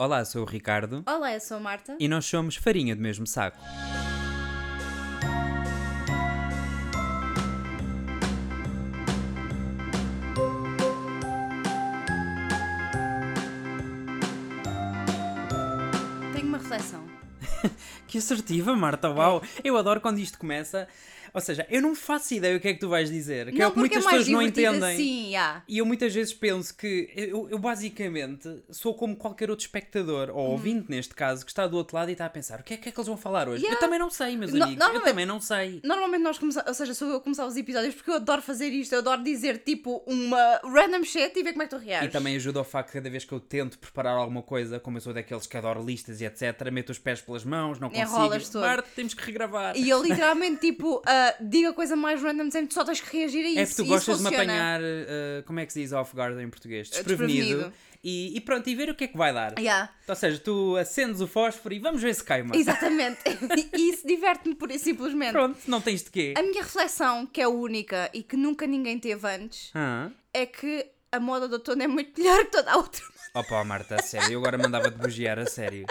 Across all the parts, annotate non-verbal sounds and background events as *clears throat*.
Olá, sou o Ricardo Olá, eu sou a Marta. e nós somos farinha do mesmo saco. Tenho uma reflexão. *laughs* Que assertiva, Marta, uau! Eu adoro quando isto começa. Ou seja, eu não faço ideia o que é que tu vais dizer, que é o que porque muitas é pessoas não entendem. Assim, yeah. E eu muitas vezes penso que eu, eu basicamente sou como qualquer outro espectador, ou ouvinte neste caso, que está do outro lado e está a pensar: o que é que, é que eles vão falar hoje? Yeah. Eu também não sei, meus No- amigos. Eu também não sei. Normalmente nós começamos, ou seja, sou eu a começar os episódios porque eu adoro fazer isto, eu adoro dizer tipo uma random shit e ver como é que tu reages. E também ajuda ao facto que cada vez que eu tento preparar alguma coisa, como eu sou daqueles que adoro listas e etc., meto os pés pelas mãos, não consigo. Enrolas. Marta, temos que regravar. E eu literalmente tipo, *laughs* ah, digo a coisa mais random sempre, só tens que reagir a isso. É porque tu gostas de me apanhar, uh, como é que se diz off guard em português? Desprevenido. Desprevenido. E, e pronto, e ver o que é que vai dar. Yeah. Ou seja, tu acendes o fósforo e vamos ver se cai, Marta. Exatamente. *laughs* e isso diverte-me e simplesmente. Pronto, não tens de quê? A minha reflexão, que é única e que nunca ninguém teve antes, Ah. é que a moda do outono é muito melhor que toda a outra. Opa, Marta, a sério, eu agora mandava-te bugiar a sério.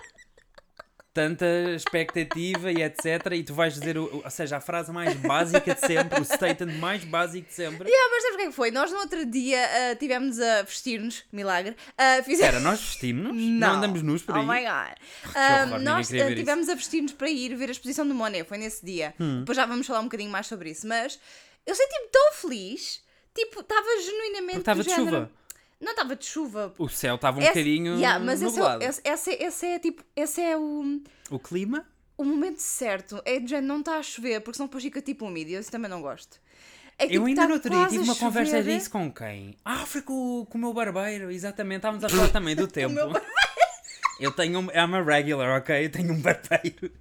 Tanta expectativa e etc. E tu vais dizer, o, ou seja, a frase mais básica de sempre, o statement mais básico de sempre. Ah, mas sabes o que é que foi? Nós no outro dia ah, tivemos a vestir-nos, milagre. ah, fizemos... Espera, nós vestimos-nos? Não. andamos nus por aí? Oh my god. Ah, horror, ninguém nós isso. tivemos a vestir-nos para ir ver a exposição do Monet, foi nesse dia. Hum. Depois já vamos falar um bocadinho mais sobre isso. Mas eu senti-me tão feliz, tipo, estava genuinamente. Estava de género- chuva. Não estava de chuva. O céu estava um Esse- bocadinho Yeah, mas esse é, o- esse, esse, é- tipo, esse é o, O clima? o momento certo. É de género, não está a chover, porque senão depois fica tipo úmido. e Eu também não gosto. É Eu tipo, ainda tá no outro dia tive uma conversa disso com quem? Ah, foi com, o- com o meu barbeiro, exatamente. Estávamos a *laughs* falar também do tempo. meu Eu tenho um. I'm a regular, ok? Eu tenho um barbeiro.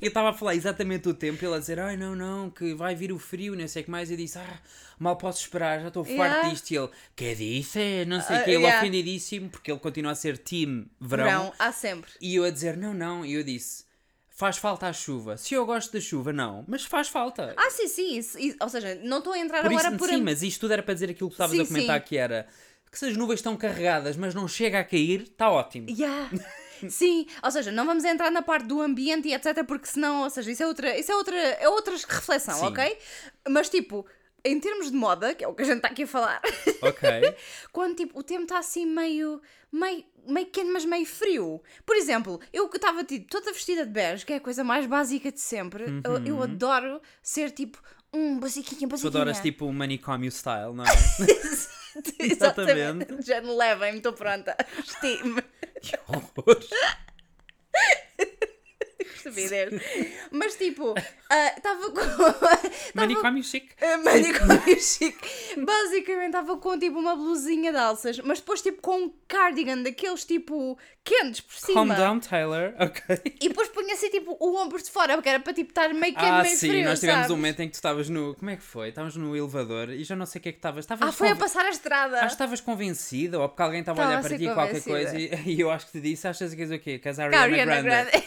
Eu estava a falar exatamente do tempo. Ele a dizer: Ai, não, não, que vai vir o frio, não sei o que mais. Eu disse: Ah, mal posso esperar, já estou farto Yeah. disto. E ele: Que disse? Não sei o Ah, que. Ele yeah. ofendidíssimo porque ele continua a ser team verão. Verão, há sempre. E eu a dizer: Não, não. E eu disse: Faz falta a chuva. Se eu gosto da chuva, não. Mas faz falta. Ah, sim, sim. isso- isso- ou seja, não estou a entrar Por agora isso, por. sim, mas isto tudo era para dizer aquilo que estavas a comentar sim. que era que se as nuvens estão carregadas, mas não chega a cair, está ótimo. Yeah. *laughs* Sim, ou seja, não vamos entrar na parte do ambiente e etc, porque senão, ou seja, isso é outra, isso é outra, é outra reflexão, Sim. ok? Mas tipo, em termos de moda, que é o que a gente está aqui a falar, *laughs* Ok. quando tipo, o tempo está assim meio, meio, meio quente, mas meio frio. Por exemplo, eu que estava tipo, toda vestida de bege, que é a coisa mais básica de sempre, eu, eu adoro ser tipo, um basiquinha, Uhum. Tu basiquinha. adoras tipo o manicômio style, não *laughs* é? *laughs* Exatamente. Já me estou pronta. *laughs* Vesti-me. que horror. Estupidez. *laughs* Mas tipo, ah, estava com. *laughs* tava- Manicômio chique. ah, Manicômio *laughs* chique. Basicamente estava com tipo uma blusinha de alças, mas depois tipo com um cardigan daqueles tipo quentes por cima. Calm down, Taylor. Ok. E depois punha assim tipo o ombro de fora, porque era para tipo estar meio quente, Ah, meio sim, frio. nós tivemos sabes? um momento em que tu estavas no. Como é que foi? Estávamos no elevador e já não sei o que é que estavas. Ah, foi a conven- passar a estrada. Acho que estavas convencida ou porque alguém estava a olhar Estava a para ser ti qualquer coisa e, e eu acho que te disse: achas que és o quê? Que és a Ariana, Ariana Grande. Grande.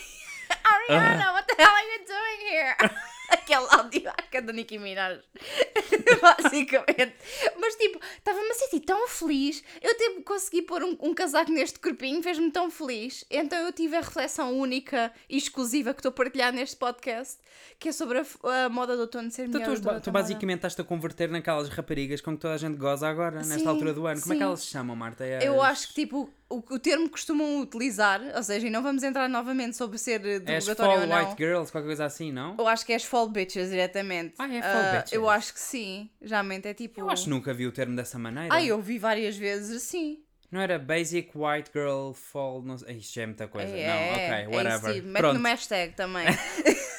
*laughs* Ariana, what the hell are you doing here? *laughs* Aquele áudio acho da Nicki Minaj. *laughs* Basicamente. Mas tipo, estava-me a sentir tão feliz. Eu tipo, consegui pôr um, um casaco neste corpinho, fez-me tão feliz. Então eu tive a reflexão única e exclusiva que estou a partilhar neste podcast, que é sobre a, a moda do outono ser melhor. tu, tu basicamente estás-te a converter naquelas raparigas com que toda a gente goza agora, nesta Sim, altura do ano. Como é que sim. elas se chamam, Marta? É Eu as- acho que tipo, o, o termo que costumam utilizar, ou seja, e não vamos entrar novamente sobre ser eh, É Fall ou não. White Girls, qualquer coisa assim, não? Eu acho que é fall bitches diretamente. Ah, é fall Ah, bitches. Eu acho que sim. Geralmente é tipo. Eu acho que nunca vi o termo dessa maneira. Ah, eu vi várias vezes assim. Não era Basic White Girl Fall. Não sei. Isto já é muita coisa. É, não, é, ok, é whatever. isso, sim. Mete Pronto. no hashtag também. *laughs*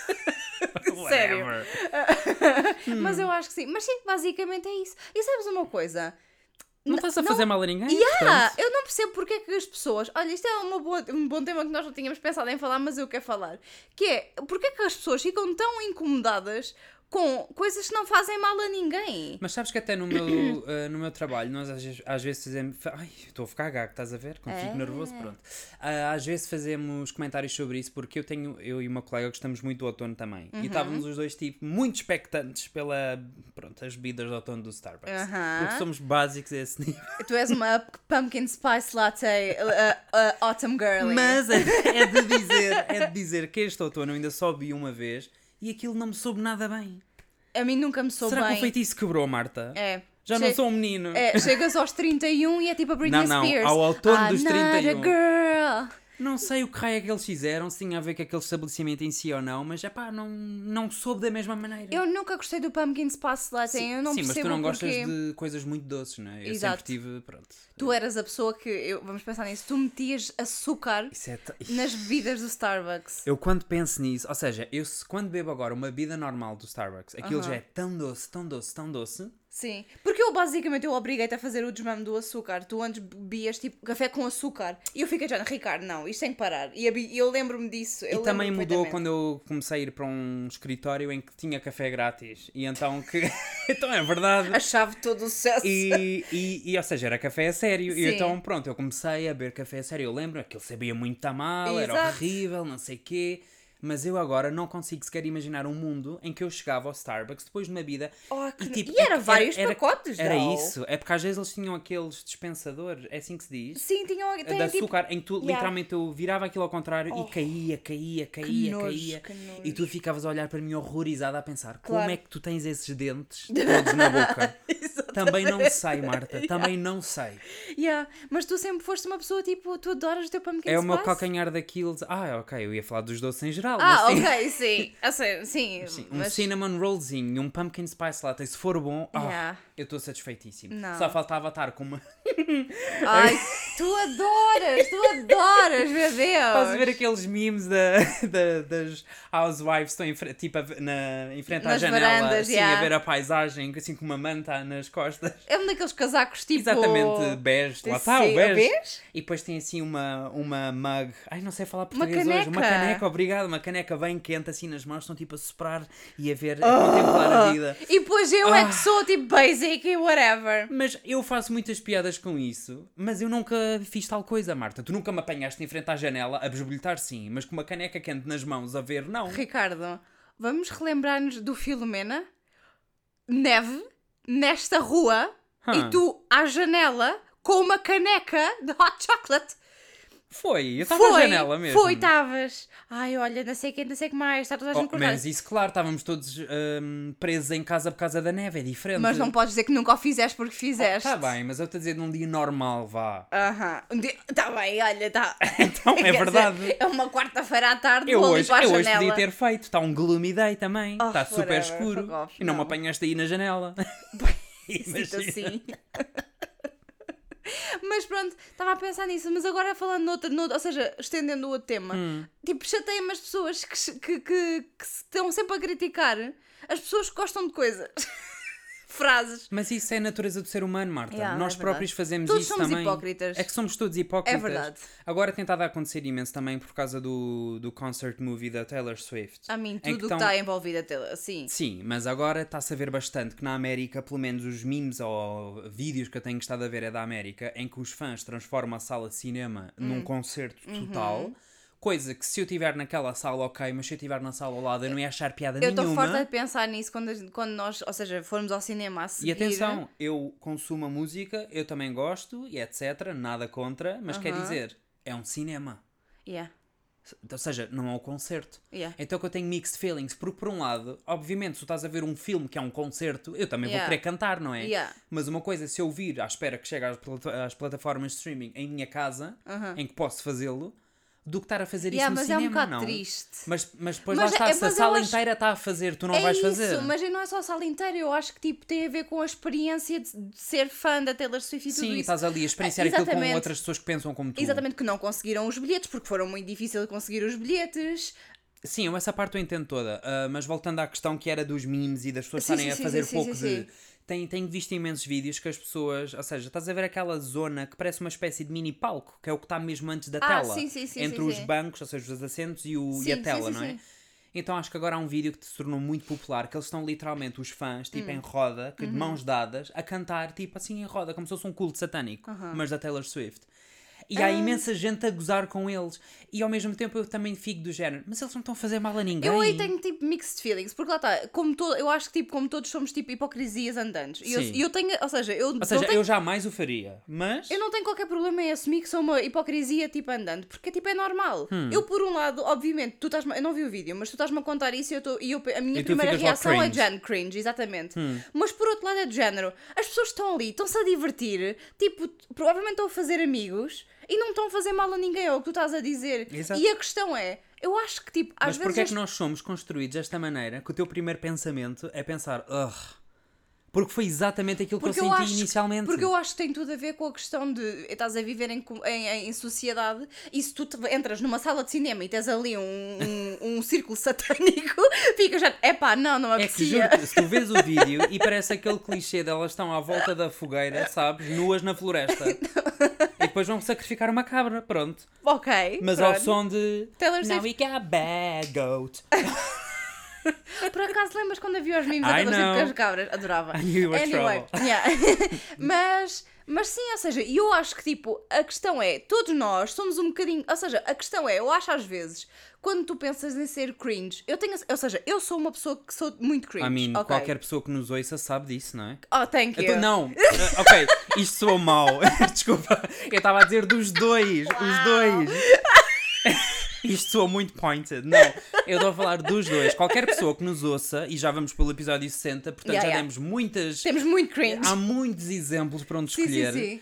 Sério. *laughs* Mas eu acho que sim. Mas sim, basicamente é isso. E sabes uma coisa? Não estás a não- fazer mal a ninguém? Yeah, portanto. eu não percebo porque é que as pessoas. Olha, isto é uma boa- um bom tema que nós não tínhamos pensado em falar, mas eu quero falar. Que é porque é que as pessoas ficam tão incomodadas com coisas que não fazem mal a ninguém. Mas sabes que até no meu, *clears throat* eh, no meu trabalho, nós às vezes, às vezes fazemos. Ai, estou a ficar gago, estás a ver? Quando fico É. nervoso, pronto. Ah, às vezes fazemos comentários sobre isso porque eu tenho, eu e uma colega gostamos muito do outono também. Uhum. E estávamos os dois, tipo, muito expectantes pela. Pronto, as bebidas de outono do Starbucks. Aham. Porque somos básicos a esse nível. Tu és uma pumpkin spice latte uh, uh, autumn girly. Mas é, é de dizer, é de dizer que este outono eu ainda só vi uma vez e aquilo não me soube nada bem. a mim nunca me sou Será bem. que o feitiço quebrou, Marta? É. Já não Che- sou um menino. É, chegas aos 31 e é tipo a Britney Não, não, Spears. ao outono I'm dos not 31. a girl. Não sei o que raio é que eles fizeram, se tinha a ver com aquele estabelecimento em si ou não, mas é pá, não, não soube da mesma maneira. Eu nunca gostei do pumpkin spice latte. eu não Sim, mas percebo tu não gostas porquê. de coisas muito doces, não é? Eu Exato. sempre tive, pronto. Tu eras a pessoa que, eu, vamos pensar nisso, tu metias açúcar é. t- nas bebidas do Starbucks. Eu quando penso nisso, ou seja, eu quando bebo agora uma bebida normal do Starbucks, aquilo Aham. já é tão doce, tão doce, tão doce. Sim. Porque eu basicamente eu obriguei-te a fazer o desmame do açúcar. Tu antes bebias tipo café com açúcar. E eu fiquei já, Ricardo, não, isto tem que parar. E e eu lembro-me disso. Eu e também mudou quando eu comecei a ir para um escritório em que tinha café grátis. E então que. *laughs* então é verdade. A chave de todo o sucesso. E, e, e, ou seja, era café a sério. E Sim. então, pronto, eu comecei a beber café a sério. Eu lembro que ele sabia muito a mal, era Exato. horrível, não sei quê. Mas eu agora não consigo sequer imaginar um mundo em que eu chegava ao Starbucks depois de uma vida. Oh, que- tipo, e era é que vários pacotes, Era não? isso. É porque às vezes eles tinham aqueles dispensadores, é assim que se diz? Sim, tinham de tem, tipo, açúcar, em que tu Yeah. literalmente eu virava aquilo ao contrário Oh. e caía, caía, caía, nojo, caía. que nojo. E tu ficavas a olhar para mim horrorizada a pensar como Claro. é que tu tens esses dentes *laughs* todos na boca? Também não *laughs* sei, Marta, também não sei. Yeah. Mas tu sempre foste uma pessoa tipo, tu adoras o teu pumpkin É o meu spice? calcanhar daquilo. Ah, ok, eu ia falar dos doces em geral. Ah, mas ok, sim. A sério, sim. Sim, um mas... cinnamon rollzinho e um pumpkin spice latte, se for bom, ah, Yeah. eu estou satisfeitíssimo. Não. Só faltava estar com uma. *laughs* Ai, tu adoras, tu adoras, meu Deus. Estás a ver aqueles memes da, *laughs* da- das housewives estão em, tipo, na, em frente à Nas janela, varandas, assim, yeah. a ver a paisagem, assim com uma manta nas costas. É um daqueles casacos tipo... Exatamente, bege, lá está o bege. E depois tem assim uma, uma mug, ai não sei falar português caneca. hoje, uma caneca, obrigado, uma caneca bem quente assim nas mãos, estão tipo a soprar e a ver, a contemplar a vida. E depois eu é Ah. que sou tipo basic e whatever. Mas eu faço muitas piadas com isso, mas eu nunca fiz tal coisa, Marta. Tu nunca me apanhaste em frente à janela a besbolhotar sim, mas com uma caneca quente nas mãos a ver, não. Ricardo, vamos relembrar-nos do Filomena? Neve, nesta rua, Hã. e tu à janela com uma caneca de hot chocolate. Foi, eu estava Foi, janela mesmo. Foi, estavas. Ai, olha, não sei quem, não sei o que mais, está toda a gente Oh, mas isso, claro, estávamos todos hum, presos em casa por causa da neve, é diferente. Mas não podes dizer que nunca o fizeste porque fizeste. Tá bem, mas eu estou a dizer num dia normal, vá. Aham. Um dia- Tá bem, olha, tá. *laughs* Então, é Quer dizer, verdade. é uma quarta-feira à tarde, Eu vou ali hoje, para a eu hoje janela. podia ter feito, está um gloomy day também, Oh, está super escuro. off, E não, não. me apanhaste aí na janela. *laughs* Imagina. assim. *laughs* mas pronto, estava a pensar nisso, mas agora falando noutra, noutra ou seja, estendendo o outro tema, Hum. tipo, chateia-me as pessoas que, que, que, que se estão sempre a criticar as pessoas que gostam de coisas. *laughs* Frases. Mas isso é a natureza do ser humano, Marta. Yeah, Nós é próprios fazemos Todos isso somos também. hipócritas. É que somos todos hipócritas. É verdade. Agora tem estado a acontecer imenso também por causa do, do concert movie da Taylor Swift. A mim, tudo o que tão- está envolvido até assim. Sim, mas agora está-se a ver bastante que na América, pelo menos os memes ou vídeos que eu tenho estado a ver é da América, em que os fãs transformam a sala de cinema Hum. num concerto Uhum. Coisa que se eu estiver naquela sala, ok, mas se eu estiver na sala ao lado eu não ia achar piada Eu estou nenhuma. farta de pensar nisso quando, a quando nós, ou seja, formos ao cinema a seguir. E atenção, eu consumo a música, eu também gosto e etc. Nada contra, mas quer Aham. dizer, é um cinema. Yeah, Ou seja, não é um concerto. yeah. Então que eu tenho mixed feelings, porque por um lado, obviamente, se tu estás a ver um filme que é um concerto, eu também Yeah. vou querer cantar, não é? Yeah. Mas uma coisa, se eu vir à espera que chegue às, plata- às plataformas de streaming em minha casa, Aham. em que posso fazê-lo, do que estar a fazer Yeah, isso no é um cinema, não. triste. Mas, mas depois Mas lá está, é- se a sala acho- inteira está a fazer, tu não é vais isso, fazer. mas não é só a sala inteira, eu acho que tipo, tem a ver com a experiência de, de ser fã da Taylor Swift e tudo Sim, isso. estás ali a experienciar Ah, aquilo com outras pessoas que pensam como tu. Exatamente, que não conseguiram os bilhetes, porque foram muito difícil de conseguir os bilhetes. Sim, essa parte eu entendo toda. ah, mas voltando à questão que era dos memes e das pessoas Sim, estarem sim, a fazer sim, pouco de. Tenho, tenho visto imensos vídeos que as pessoas. Ou seja, estás a ver aquela zona que parece uma espécie de mini palco, que é o que está mesmo antes da Ah, tela. sim, sim, sim, entre os bancos, ou seja, os assentos e, o, e a tela, não é? Então acho que agora há um vídeo que se tornou muito popular, que eles estão literalmente, os fãs, tipo Hum. em roda, que Uhum. de mãos dadas, a cantar, tipo assim em roda, como se fosse um culto satânico, mas da Taylor Swift. E Ah. há imensa gente a gozar com eles. E ao mesmo tempo eu também fico do género, mas eles não estão a fazer mal a ninguém. Eu aí tenho tipo mixed feelings, porque lá está, como to, eu acho que tipo, como todos somos tipo hipocrisias andantes. E eu, Sim. eu tenho, ou seja, eu, Ou seja, tenho, eu jamais o faria, mas... eu não tenho qualquer problema em assumir que sou uma hipocrisia tipo andante, porque tipo é normal. Hum. Eu, por um lado, obviamente, tu estás eu não vi o vídeo, mas tu estás-me a contar isso e, eu tô, e eu, a minha E primeira reação é. Hum. género cringe, exatamente. Mas por outro lado é de género, as pessoas estão ali, estão-se a divertir, tipo, provavelmente estão a fazer amigos e não estão a fazer mal a ninguém, é o que tu estás a dizer. Exato. E a questão é, eu acho que tipo, às Mas vezes. porquê é as que nós somos construídos desta maneira que o teu primeiro pensamento é pensar, ugh, porque foi exatamente aquilo que eu senti acho, inicialmente. Porque eu acho que tem tudo a ver com a questão de estás a viver em, em, em- sociedade e se tu entras numa sala de cinema e tens ali um, um, um círculo *laughs* satânico, ficas já, epá, não, não É que juro, se tu vês o *laughs* vídeo e parece aquele clichê delas estão à volta da fogueira, sabes, nuas na floresta. *laughs* e depois vão sacrificar uma cabra, pronto. ok. Mas ao pronto. som de Taylor Now Swift. we got a bad goat. Por acaso lembras quando havia os memes I a com as cabras? Adorava. I knew you were anyway, yeah. *laughs* mas, mas sim, ou seja, eu acho que tipo, a questão é, todos nós somos um bocadinho. Ou seja, a questão é, eu acho às vezes, quando tu pensas em ser cringe, eu tenho. Ou seja, eu sou uma pessoa que sou muito cringe. I mean, ok? qualquer pessoa que nos ouça sabe disso, não é? Oh, thank you. Então, não, uh, *laughs* ok, isto soou mau. *laughs* Desculpa, eu estava a dizer dos dois, os dois. Isto soou muito pointed. Não, eu estou a falar dos dois. Qualquer pessoa que nos ouça, e já vamos pelo episódio 60, portanto Yeah, já yeah. demos muitas. Temos muito cringe. Há muitos exemplos para onde sim, escolher. sim, sim.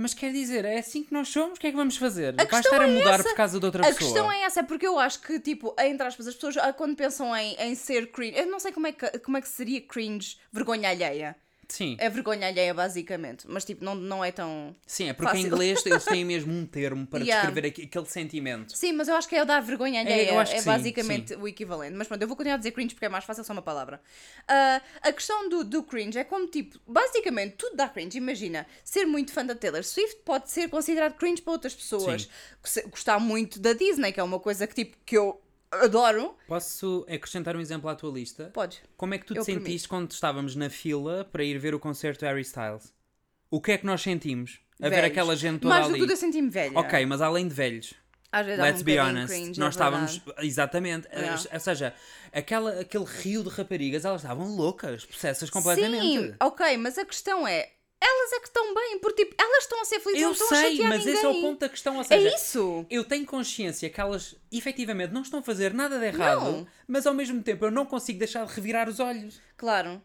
Mas quer dizer, é assim que nós somos? O que é que vamos fazer? Vais questão estar a é mudar essa. por causa de outra A pessoa. questão é essa, é porque eu acho que, tipo, entre aspas, as pessoas, ah, quando pensam em, em ser cringe, eu não sei como é, que, como é que seria cringe vergonha alheia. Sim, É vergonha alheia, basicamente. Mas, tipo, não, não é tão. sim, é porque em fácil. inglês eles têm *laughs* mesmo um termo para Yeah. descrever aqu- aquele sentimento. Sim, mas eu acho que é o dar vergonha alheia. que é sim, basicamente o equivalente. Mas pronto, eu vou continuar a dizer cringe porque é mais fácil, é só uma palavra. Ah, a questão do, do cringe é como tipo, basicamente tudo dá cringe. Imagina, ser muito fã da Taylor Swift pode ser considerado cringe para outras pessoas. Sim. Gostar muito da Disney, que é uma coisa que tipo que eu adoro. Posso acrescentar um exemplo à tua lista? Podes. Como é que tu te Eu sentiste permito. quando estávamos na fila para ir ver o concerto de Harry Styles? O que é que nós sentimos? A ver Velhos. aquela gente toda Mais do ali. que tudo eu senti-me velha. Ok, mas além de velhos, Às vezes dá um let's be bocadinho honest, cringe, nós é verdade. estávamos. Exatamente. Yeah. Ou seja, aquela, aquele rio de raparigas, elas estavam loucas, possessas completamente. Sim, ok, mas a questão é, elas é que estão bem, porque tipo, elas estão a ser felizes, Eu não estão a sei, chatear mas ninguém. esse é o ponto da questão. Ou É seja, isso. eu tenho consciência que elas efetivamente não estão a fazer nada de errado, Não. mas ao mesmo tempo eu não consigo deixar de revirar os olhos. Claro.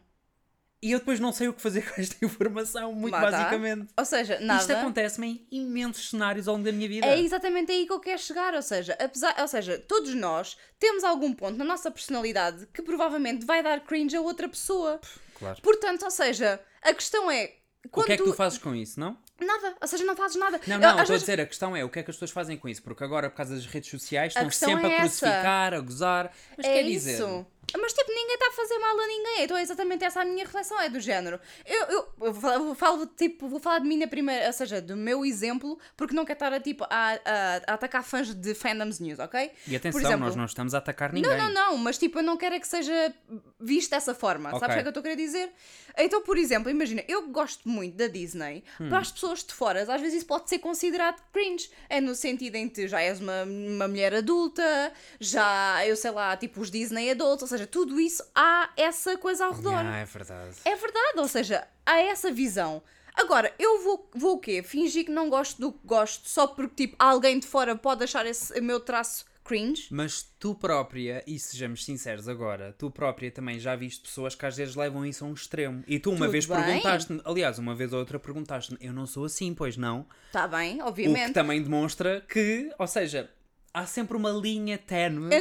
E eu depois não sei o que fazer *laughs* com esta informação, muito Lá tá. basicamente. Ou seja, nada. Isto acontece-me em imensos cenários ao longo da minha vida. É exatamente aí que eu quero chegar, ou seja, apesar, ou seja, todos nós temos algum ponto na nossa personalidade que provavelmente vai dar cringe a outra pessoa. Claro. Portanto, ou seja, a questão é O quando que é que tu fazes com isso, não? nada, ou seja, não fazes nada. Não, não, estou a vezes- dizer, a questão é o que é que as pessoas fazem com isso, porque agora, por causa das redes sociais, A estão sempre é a essa. crucificar, a gozar. Mas é quer dizer, isso. Mas tipo, ninguém está a fazer mal a ninguém. Então é exatamente essa a minha reflexão, é do género. Eu, eu, eu vou falar- eu falo, tipo, vou falar de mim na primeira, ou seja, do meu exemplo, porque não quero estar a, tipo, a, a- a atacar fãs de fandoms news, ok? e atenção, Por exemplo, nós não estamos a atacar ninguém. Não, não, não, mas tipo, eu não quero é que seja visto dessa forma. Ok. Sabes o que é que eu estou a querer dizer? Então, por exemplo, imagina, eu gosto muito da Disney. Hum. Para as pessoas de fora, às vezes isso pode ser considerado cringe. É no sentido em que já és uma, uma mulher adulta, já, eu sei lá, tipo os Disney adults, ou seja, tudo isso há essa coisa ao redor. Ah, é verdade. É verdade, ou seja, há essa visão. Agora, eu vou, vou o quê? Fingir que não gosto do que gosto só porque, tipo, alguém de fora pode achar esse meu traço cringe? Mas tu própria, e sejamos sinceros agora, tu própria também já viste pessoas que às vezes levam isso a um extremo. E tu uma Tudo vez bem. perguntaste-me, aliás, uma vez ou outra perguntaste-me, eu não sou assim, pois não? Está Tá bem, O obviamente. que também demonstra que, ou seja, há sempre uma linha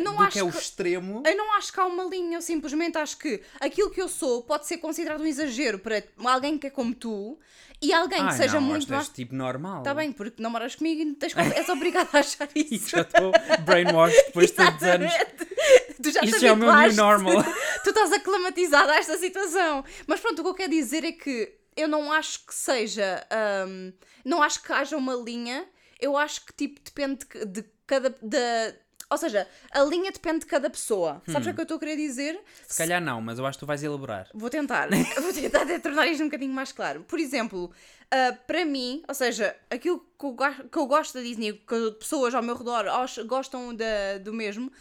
não do que é o que- extremo. Eu não acho que há uma linha, eu simplesmente acho que aquilo que eu sou pode ser considerado um exagero para alguém que é como tu e alguém Ah, que seja não, muito mais. tipo normal. Está bem, porque namoras comigo e tens, és obrigada a achar *laughs* E isso. já estou brainwashed depois de tantos anos. Tu já Isto é o meu new normal. *laughs* tu estás aclimatizada a esta situação. Mas pronto, o que eu quero dizer é que eu não acho que seja. hum, não acho que haja uma linha. Eu acho que tipo depende de, de cada. Da, Ou seja, a linha depende de cada pessoa. Hum. Sabes o que eu estou a querer dizer? Se calhar não, mas eu acho que tu vais elaborar. Vou tentar. *laughs* Vou tentar tornar isto um bocadinho mais claro. Por exemplo, ah, para mim, ou seja, aquilo que eu, que eu gosto da Disney, que pessoas ao meu redor gostam da- do mesmo,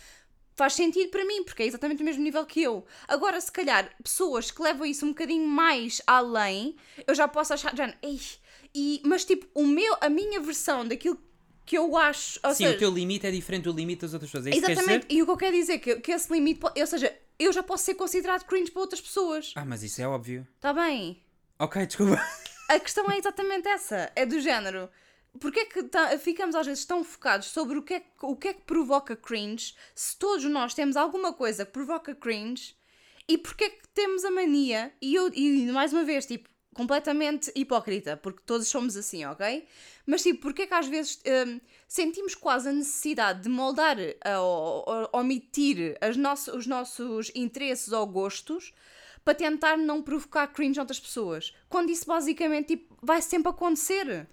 faz sentido para mim, porque é exatamente o mesmo nível que eu. Agora, se calhar, pessoas que levam isso um bocadinho mais além, eu já posso achar, já, ei, e, mas tipo, o meu, a minha versão daquilo que eu acho, Sim, seja, o teu limite é diferente do limite das outras pessoas. É que exatamente, dizer? e o que eu quero dizer, que, que esse limite, ou seja, eu já posso ser considerado cringe para outras pessoas. Ah, mas isso é óbvio. Está bem? Ok, desculpa. A questão é exatamente essa. É do género. Porquê é que ta- ficamos às vezes tão focados sobre o que, é que, o que é que provoca cringe se todos nós temos alguma coisa que provoca cringe e porquê é que temos a mania e eu e mais uma vez tipo completamente hipócrita porque todos somos assim ok mas tipo porquê é que às vezes hum, sentimos quase a necessidade de moldar ou, ou omitir as nosso, os nossos interesses ou gostos para tentar não provocar cringe a outras pessoas. Quando isso basicamente tipo, vai sempre acontecer.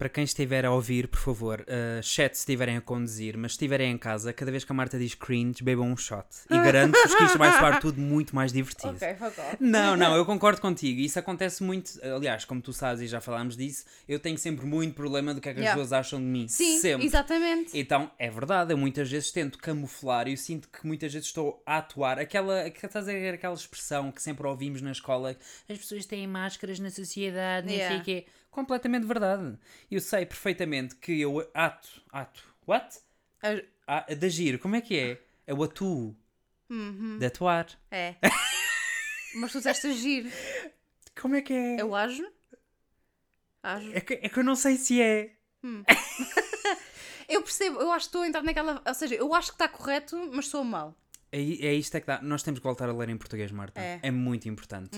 Para quem estiver a ouvir, por favor, uh, chat se estiverem a conduzir, mas se estiverem em casa, cada vez que a Marta diz cringe, bebam um shot. E *laughs* garanto-vos que isto vai soar tudo muito mais divertido. fuck off. Não, não, eu *laughs* concordo contigo. Isso acontece muito. Aliás, como tu sabes e já falámos disso, eu tenho sempre muito problema do que é que as Yeah. pessoas acham de mim. Sim, sempre. exatamente. Então, é verdade, eu muitas vezes tento camuflar e eu sinto que muitas vezes estou a atuar. Aquela, estás a ver aquela expressão que sempre ouvimos na escola: as pessoas têm máscaras na sociedade, Yeah. sei o quê. Completamente verdade. Eu sei perfeitamente que eu ato. Ato. What? A- Ah, de agir, como é que é? Eu atuo. De atuar. É. *laughs* Mas tu disseste agir. Como é que é? Eu ajo? Ajo. É, que, é que eu não sei se é. *laughs* Eu percebo, eu acho que estou a entrar naquela. Ou seja, eu acho que está correto, mas sou mal. É, é isto é que dá. Nós temos que voltar a ler em português, Marta. É. muito importante.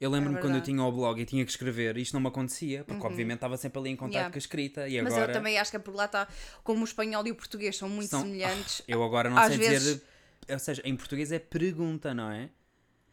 Eu lembro-me É quando eu tinha o blog e tinha que escrever, isto não me acontecia, porque obviamente estava sempre ali em contato Yeah. com a escrita e Mas agora. eu também acho que é por lá está. Como o espanhol e o português são muito são- semelhantes. Eu agora não sei vezes- dizer. Ou seja, em português é pergunta, não é?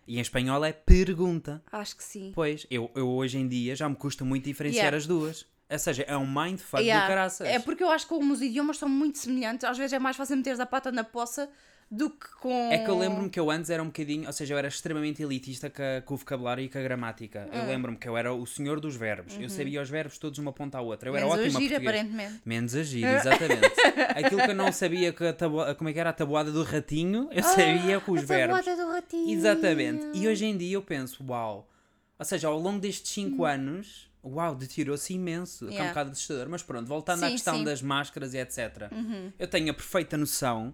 E em espanhol é pergunta. Acho que sim. Pois, eu, eu hoje em dia já me custa muito diferenciar Yeah. as duas. Ou seja, é um mindfuck Yeah. do caraças. É porque eu acho que como os idiomas são muito semelhantes, às vezes é mais fácil meteres a pata na poça do que com. É que eu lembro-me que eu antes era um bocadinho, ou seja, eu era extremamente elitista com, a- com o vocabulário e com a gramática. Ah. Eu lembro-me que eu era o senhor dos verbos. Eu sabia os verbos todos uma ponta à outra. Eu era Uhum. Menos ótimo a agir, aparentemente. Menos agir, *laughs* exatamente. Aquilo que eu não sabia que a tabu- como é que era a tabuada do ratinho, eu sabia com os Ah, a verbos. tabuada do ratinho. Exatamente. E hoje em dia eu penso, uau. Ou seja, ao longo destes 5 Hum. anos, uau, deteriorou-se imenso. Que é um Yeah. bocado assustador. Mas pronto, voltando à Sim, questão sim. Uhum. das máscaras e etc. Eu tenho a perfeita noção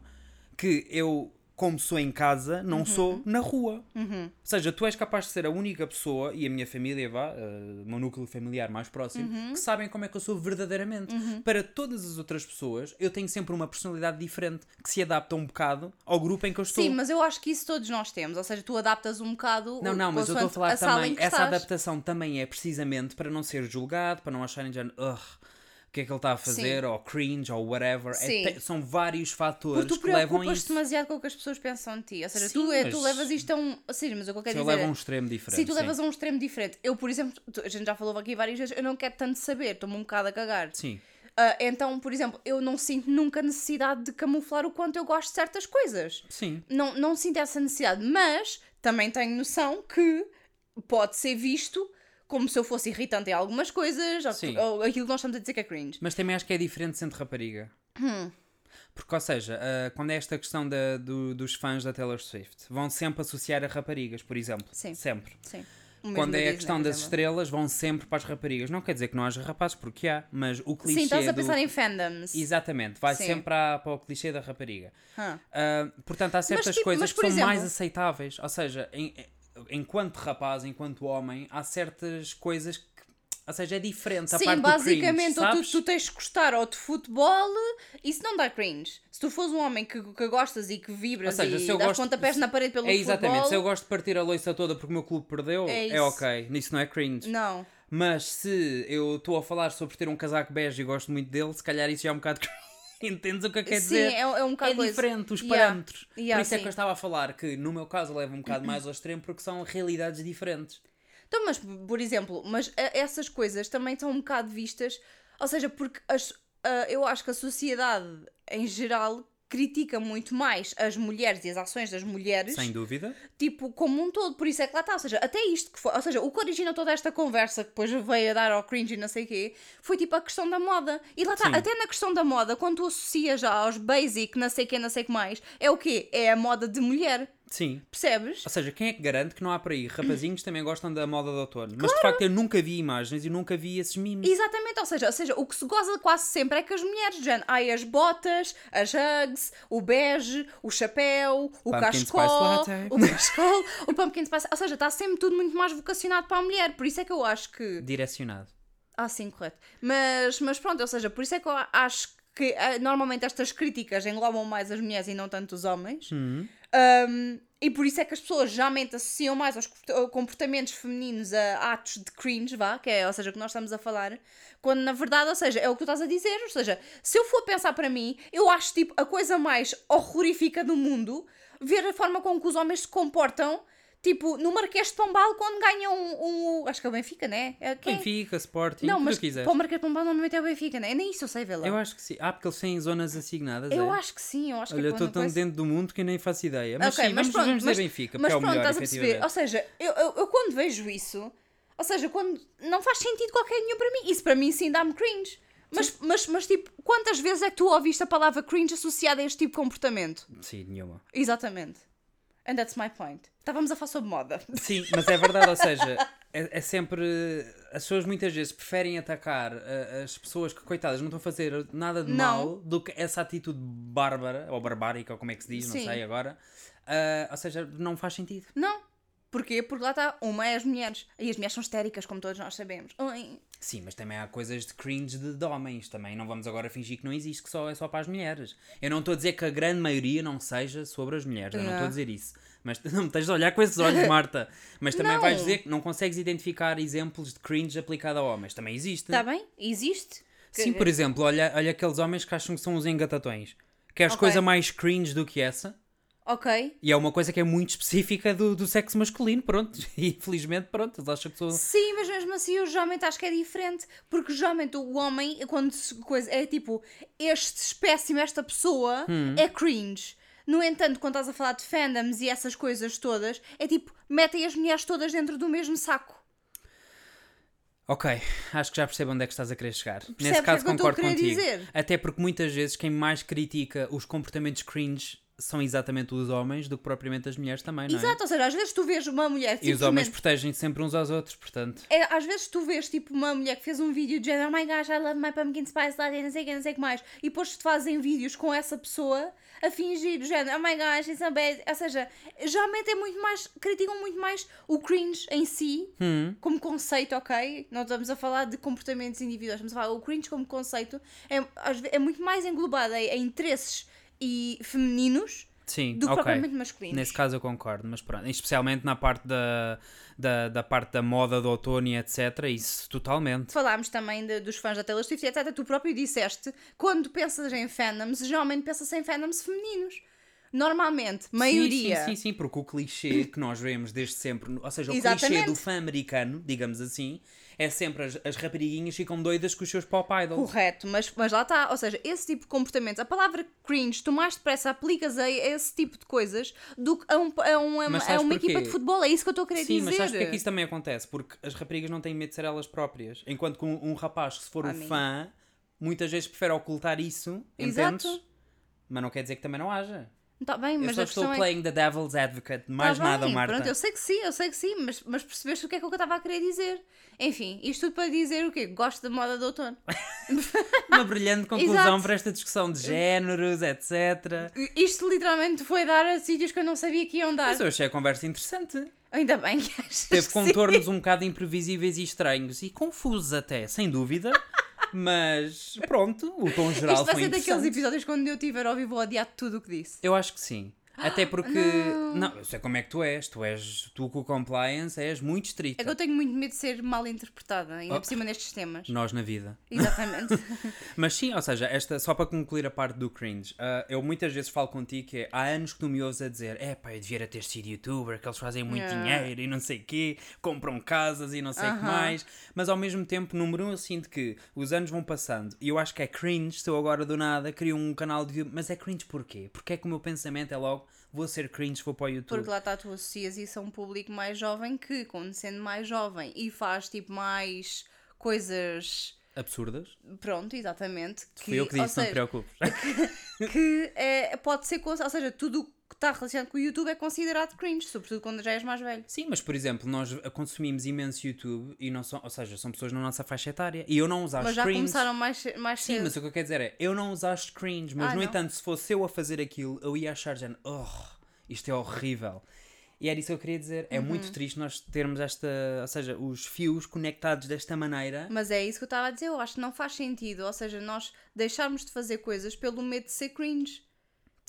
que eu, como sou em casa, não Uhum. sou na rua. Ou seja, tu és capaz de ser a única pessoa, e a minha família, vá, eh, o meu núcleo familiar mais próximo, Uhum. que sabem como é que eu sou verdadeiramente. Para todas as outras pessoas, eu tenho sempre uma personalidade diferente, que se adapta um bocado ao grupo em que eu estou. Sim, mas eu acho que isso todos nós temos. Ou seja, tu adaptas um bocado. Não, não, mas eu estou a falar sala também. Essa estás. adaptação também é precisamente para não ser julgado, para não acharem já, "Ugh, o que é que ele está a fazer, ou cringe, ou whatever. É Sim. são vários fatores Porque tu que levam a isso. demasiado com o que as pessoas pensam de ti. Ou seja, Sim, tu, é- mas- tu levas isto a um. Ou seja, mas eu quero dizer. levo a é- um extremo diferente. Se tu sim. levas a um extremo diferente. Eu, por exemplo, a gente já falou aqui várias vezes, eu não quero tanto saber, estou-me um bocado a cagar. Sim. Ah, então, por exemplo, eu não sinto nunca necessidade de camuflar o quanto eu gosto de certas coisas. Sim. Não, não sinto essa necessidade, mas também tenho noção que pode ser visto como se eu fosse irritante em algumas coisas, ou, Sim. ou aquilo que nós estamos a dizer que é cringe. Mas também acho que é diferente sendo rapariga. Hum. Porque, ou seja, ah, quando é esta questão da- do- dos fãs da Taylor Swift, vão sempre associar a raparigas, por exemplo. Sim. Sempre. Sim. Quando é a Disney, questão das estrelas, vão sempre para as raparigas. Não quer dizer que não haja rapazes, porque há, mas o clichê Sim, estás a do- pensar em fandoms. Exatamente, vai Sim. sempre para, para o clichê da rapariga. Hã. Ah, portanto, há certas tipo, coisas mas, que são exemplo- mais aceitáveis. Ou seja, em- enquanto rapaz, enquanto homem, há certas coisas que. Ou seja, é diferente a Sim, parte basicamente, do cringe, tu, tu tens de gostar ou de futebol, isso não dá cringe. Se tu fores um homem que, que gostas e que vibras Ou seja, e se eu dás gosto- pontapés na parede pelo É exatamente, futebol, se eu gosto de partir a loiça toda porque o meu clube perdeu, É é, ok, isso não é cringe. não. Mas se eu estou a falar sobre ter um casaco bege e gosto muito dele, se calhar isso já é um bocado *laughs* *laughs* Entendes o que eu quero Sim, dizer? é, é um bocado é coisa. diferente os Yeah. parâmetros. Yeah, Por isso é sim. que eu estava a falar que no meu caso leva um bocado mais ao extremo porque são realidades diferentes. Então, mas, por exemplo, mas a- essas coisas também estão um bocado vistas, ou seja, porque as, ah, eu acho que a sociedade em geral critica muito mais as mulheres e as ações das mulheres, Sem dúvida. tipo, como um todo. Por isso é que lá está. Ou seja, até isto que foi. Ou seja, o que originou toda esta conversa, que depois veio a dar ao cringe e não sei o quê, foi tipo a questão da moda. E lá está, Sim. até na questão da moda, quando tu associas já aos basic, não sei o quê, não sei o que mais, é o quê? É a moda de mulher. Sim. Percebes? Ou seja, quem é que garante que não há por aí rapazinhos também gostam da moda de outono? Mas de facto eu nunca vi imagens e nunca vi esses memes. Exatamente, ou seja, ou seja, o que se goza quase sempre é que as mulheres, já, ai, as botas, as hugs, o bege, o chapéu, o Pumpkin cachecol, o cachecol, o pumpkin spice, ou seja, está sempre tudo muito mais vocacionado para a mulher, por isso é que eu acho que... Direcionado. Ah, sim, correto. Mas, mas pronto, ou seja, por isso é que eu acho que ah, normalmente estas críticas englobam mais as mulheres e não tanto os homens. Hum. Um, e por isso é que as pessoas geralmente associam mais aos comporta- comportamentos femininos a atos de cringe, vá, que é, ou seja, o que nós estamos a falar, quando na verdade, ou seja, é o que tu estás a dizer, ou seja, se eu for pensar para mim, eu acho tipo a coisa mais horrorífica do mundo ver a forma com que os homens se comportam, tipo, no Marquês de Pombal quando ganham um, um- acho que é o Benfica, né? É quem? Benfica, Sporting, Não, mas para o Marquês de Pombal normalmente é o Benfica, né? Nem isso eu sei lá. Eu acho que sim. Ah, porque eles têm zonas assignadas. Eu é? acho que sim, eu acho Olha, que eu é estou quando tão coisa- dentro do mundo que nem faço ideia. Mas Ok, sim, mas vamos, pronto, vamos mas- dizer Benfica, porque Mas é o pronto, melhor, estás a perceber? Ou seja, eu, eu, eu quando vejo isso, ou seja, quando não faz sentido qualquer nenhum para mim, isso para mim sim dá-me cringe. Mas, mas, mas tipo, quantas vezes é que tu ouviste a palavra cringe associada a este tipo de comportamento? Sim, nenhuma. Exatamente. And that's my point. Estávamos a falar sobre moda. Sim, mas é verdade, ou seja, é, é sempre. As pessoas muitas vezes preferem atacar uh, as pessoas que, coitadas, não estão a fazer nada de Não. mal do que essa atitude bárbara, ou barbárica, ou como é que se diz, Sim. não sei agora. Uh, ou seja, não faz sentido. Não. Porquê? Porque lá está, uma é as mulheres. E as mulheres são histéricas, como todos nós sabemos. Sim, mas também há coisas de cringe de, de homens também. Não vamos agora fingir que não existe, que só é só para as mulheres. Eu não estou a dizer que a grande maioria não seja sobre as mulheres. Eu não estou a dizer isso. Mas *laughs* não me tens de olhar com esses olhos, *laughs* Marta. Mas também Não. vais dizer que não consegues identificar exemplos de cringe aplicado a homens. Também existe. Está bem? Existe? Sim, por exemplo, olha, olha aqueles homens que acham que são os engatatões. Queres Ok. coisa mais cringe do que essa? Ok. E é uma coisa que é muito específica do, do sexo masculino, pronto. *laughs* E infelizmente, pronto, eles acham que são. Sim, mas mesmo assim eu geralmente acho que é diferente. Porque geralmente o homem, quando se coisa, é tipo, este espécime, esta pessoa, Hum. é cringe. No entanto, quando estás a falar de fandoms e essas coisas todas, é tipo, metem as mulheres todas dentro do mesmo saco. Ok, acho que já percebo onde é que estás a querer chegar. que Nesse é caso concordo contigo. dizer? Até porque muitas vezes quem mais critica os comportamentos cringe são exatamente os homens do que propriamente as mulheres também, não é? Exato, ou seja, às vezes tu vês uma mulher E os homens protegem sempre uns aos outros, portanto. É, às vezes tu vês tipo uma mulher que fez um vídeo de género, oh my gosh, I love my pumpkin spice latte, não sei o que, não sei o que mais, e depois te fazem vídeos com essa pessoa a fingir do género, oh my gosh, it's a bad. Ou seja, geralmente é muito mais, criticam muito mais o cringe em si, Hum, como conceito, ok? Não estamos a falar de comportamentos individuais, estamos a falar o cringe como conceito, é, é muito mais englobado em, em interesses e femininos sim, do que ok. propriamente masculinos. Nesse caso eu concordo, mas pronto, especialmente na parte da, da, da parte da moda do outono e etc, isso totalmente. Falámos também de- dos fãs da Taylor Swift, etc. Tu próprio disseste, quando pensas em fandoms, geralmente pensas em fandoms femininos. Normalmente, maioria. Sim, sim, sim, sim, porque o clichê que nós vemos desde sempre, ou seja, o clichê Exatamente. do fã americano, digamos assim, é sempre as, as raparigas ficam doidas com os seus pop idols. Correto, mas, mas lá está. Ou seja, esse tipo de comportamentos, a palavra cringe, tu mais depressa aplicas a esse tipo de coisas do que a, um, a, um- a uma porquê? equipa de futebol. É isso que eu estou a querer Sim, dizer. mas sabes porque é que isso também acontece? Porque as raparigas não têm medo de ser elas próprias. Enquanto que um, um rapaz, se for I um mean. fã, muitas vezes prefere ocultar isso, Exato. entendes? Mas não quer dizer que também não haja. Tá bem, Eu mas só a estou questão é. playing the devil's advocate, Tá mais nada, bem, Marta. Pronto, eu sei que sim, eu sei que sim, mas, mas percebeste o que é que eu estava a querer dizer. Enfim, isto tudo para dizer o quê? Gosto da moda do outono. *laughs* Uma brilhante conclusão para esta discussão de géneros, etc. Isto literalmente foi dar a sítios que eu não sabia que iam dar. Mas eu achei a conversa interessante. Ainda bem que achas Teve contornos um bocado imprevisíveis e estranhos e confusos até, sem dúvida. *laughs* Mas pronto, o tom geral Isto vai foi ser daqueles interessante. episódios quando eu tiver ao vivo a odiar tudo o que disse. Eu acho que sim. Até porque. não. Não. eu sei como é que tu és. Tu és. Tu com o compliance és muito estrita. É que eu tenho muito medo de ser mal interpretada, ainda Oh. por cima nestes temas. Nós na vida. Exatamente. *laughs* Mas sim, ou seja, esta, só para concluir a parte do cringe, ah, eu muitas vezes falo contigo que é, há anos que tu me ouves a dizer é pá, eu devia ter sido youtuber, que eles fazem muito Yeah. dinheiro e não sei o quê, compram casas e não sei o que Aham. mais, mas ao mesmo tempo, número um, eu sinto que os anos vão passando e eu acho que é cringe se eu agora do nada crio um canal de mas é cringe porquê? Porque é que o meu pensamento é logo, vou ser cringe for para o YouTube. Porque lá está, tu associas isso a um público mais jovem que, quando sendo mais jovem e faz tipo mais coisas. Absurdas? Pronto, exatamente. Fui eu que disse, não te seja, preocupes. *laughs* que é, pode ser. Ou seja, tudo que está relacionado com o YouTube é considerado cringe, sobretudo quando já és mais velho. Sim, mas por exemplo, nós consumimos imenso YouTube e não são, ou seja, são pessoas na nossa faixa etária e eu não os acho Mas já cringe. começaram mais, mais Sim, cedo. mas o que eu quero dizer é, eu não acho cringe, mas Ah, no não? entanto, se fosse eu a fazer aquilo, eu ia achar, já, oh, isto é horrível. E era isso que eu queria dizer. É Uhum. muito triste nós termos esta, ou seja, os fios conectados desta maneira. Mas é isso que eu estava a dizer, eu acho que não faz sentido, ou seja, nós deixarmos de fazer coisas pelo medo de ser cringe.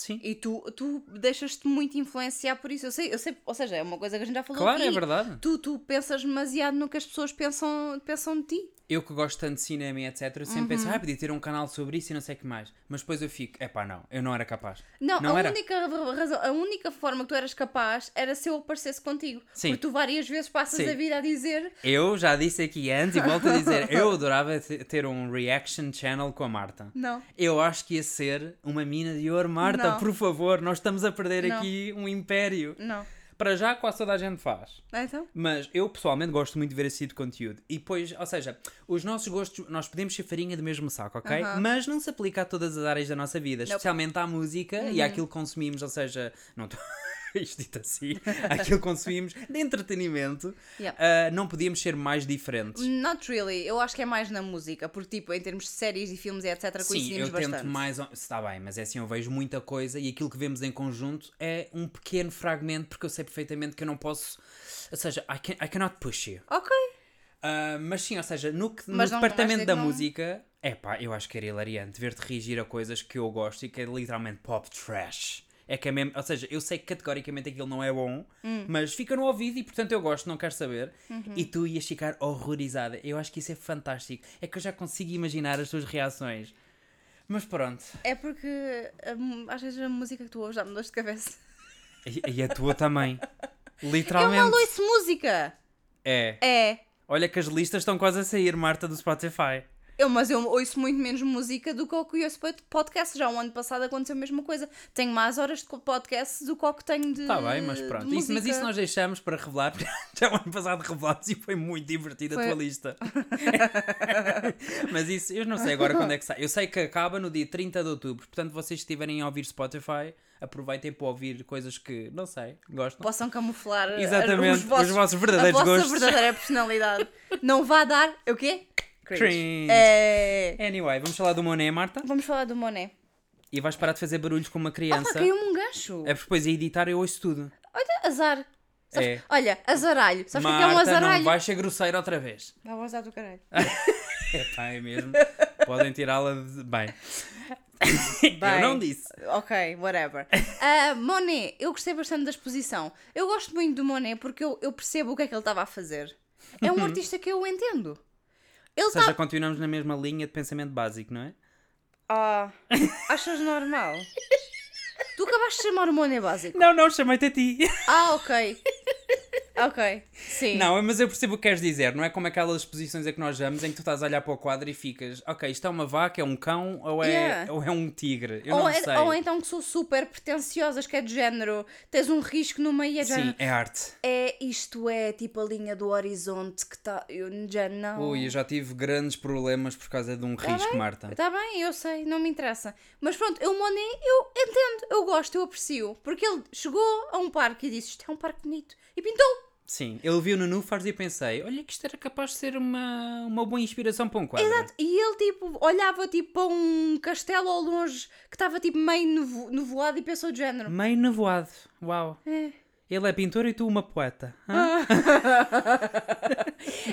Sim. E tu, tu deixas-te muito influenciar por isso. Eu sei, eu sei, ou seja, é uma coisa que a gente já falou Claro, aqui. é verdade. Tu, tu pensas demasiado no que as pessoas pensam, pensam de ti. Eu que gosto tanto de cinema e etc, eu sempre Uhum. penso, ah, podia ter um canal sobre isso e não sei o que mais. Mas depois eu fico, é pá, não, eu não era capaz. Não, Não a, era? única razão, a única forma que tu eras capaz era se eu aparecesse contigo. Sim. Porque tu várias vezes passas Sim. a vida a dizer Eu já disse aqui antes e volto a dizer, *laughs* eu adorava te- ter um reaction channel com a Marta. não. Eu acho que ia ser uma mina de ouro, Marta, Não. por favor, nós estamos a perder Não. aqui um império. Não. Para já, quase toda a gente faz. Ah, Então? Mas eu pessoalmente gosto muito de ver esse tipo de conteúdo. E depois, ou seja, os nossos gostos, nós podemos ser farinha do mesmo saco, ok? Mas não se aplica a todas as áreas da nossa vida, especialmente à música e àquilo que consumimos, ou seja, não tô... *laughs* *laughs* isto dito assim, aquilo que consumimos de entretenimento, Yeah. ah, não podíamos ser mais diferentes. Not really. Eu acho que é mais na música, porque tipo, em termos de séries e filmes e etc, Sim, coincidimos eu bastante. tento mais. Está bem, mas é assim, eu vejo muita coisa e aquilo que vemos em conjunto é um pequeno fragmento, porque eu sei perfeitamente que eu não posso. Ou seja, I, can, I cannot push you. Ok. Ah, mas sim, ou seja, no, que- no departamento da não- música, é pá, eu acho que era hilariante ver-te reagir a coisas que eu gosto e que é literalmente pop trash. É que é mesmo, ou seja, eu sei que categoricamente aquilo não é bom, Hum. mas fica no ouvido e portanto eu gosto, não quero saber. Uhum. E tu ias ficar horrorizada. Eu acho que isso é fantástico. É que eu já consigo imaginar as tuas reações. Mas pronto. É porque a mu- às vezes a música que tu ouves dá-me dor de cabeça. E, e a tua também. *laughs* Eu Literalmente. mal ouço música! É. É. Olha que as listas estão quase a sair, Marta, do Spotify. Eu, mas eu ouço muito menos música do que o que ouço pod- podcast. Já o ano passado aconteceu a mesma coisa. Tenho mais horas de podcast do que o que tenho de. Está Tá bem, mas pronto. Isso, mas isso nós deixamos para revelar. *laughs* Já o ano passado revelámos e foi muito divertido Foi- a tua lista. *laughs* mas isso, eu não sei agora quando é que sai. Eu sei que acaba no dia 30 de outubro. Portanto, vocês que estiverem a ouvir Spotify, aproveitem para ouvir coisas que, não sei, gostam. Possam camuflar eh, Exatamente, os vossos, os vossos verdadeiros a vossa gostos. verdadeira *laughs* personalidade. Não vá dar o quê? Cringe. É... Anyway, vamos falar do Monet, Marta? Vamos falar do Monet. E vais parar de fazer barulhos como uma Ah, criança. pá, caiu-me um gancho. É porque depois a editar eu ouço tudo. Olha, azar. Sabes- É. Olha, azaralho. Sabes o que é é um azaralho? não vais ser grosseiro outra vez. Vai azar do caralho. *laughs* É pá, é mesmo. Podem tirá-la de... Bem. Bem. *laughs* Eu não disse. Ok, whatever. *laughs* Ah, Monet, eu gostei bastante da exposição. Eu gosto muito do Monet porque eu, eu percebo o que é que ele estava a fazer. É um artista que eu entendo. Ele Ou seja, continuamos na mesma linha de pensamento básico, não é? Ah, achas normal? *laughs* tu acabaste de chamar o Monet básico. Não, não, chamei-te a ti. Ah, ok. Ok, sim. Não, mas eu percebo o que queres dizer. Não é como aquelas exposições a que nós vamos em que tu estás a olhar para o quadro e ficas, ok, isto é uma vaca, é um cão ou é, Yeah. ou é um tigre? Eu ou, não é- sei. ou então que sou super pretenciosas, que é de género, tens um risco no meio, é Sim, género. é arte. É, isto é tipo a linha do horizonte que está. Eu já não. Ui, eu já tive grandes problemas por causa de um risco, Marta. Está bem, eu sei, não me interessa. Mas pronto, eu Monet, eu entendo, eu gosto, eu aprecio. Porque ele chegou a um parque e disse: Isto é um parque bonito. E pintou. Sim, ele viu no Nufars e pensei, olha que isto era capaz de ser uma, uma boa inspiração para um quadro. Exato. E ele tipo olhava tipo para um castelo ao longe que estava tipo meio nevo- nevoado e pensou de género. Meio nevoado. Uau. É. Ele é pintor e tu uma poeta. hã? *laughs*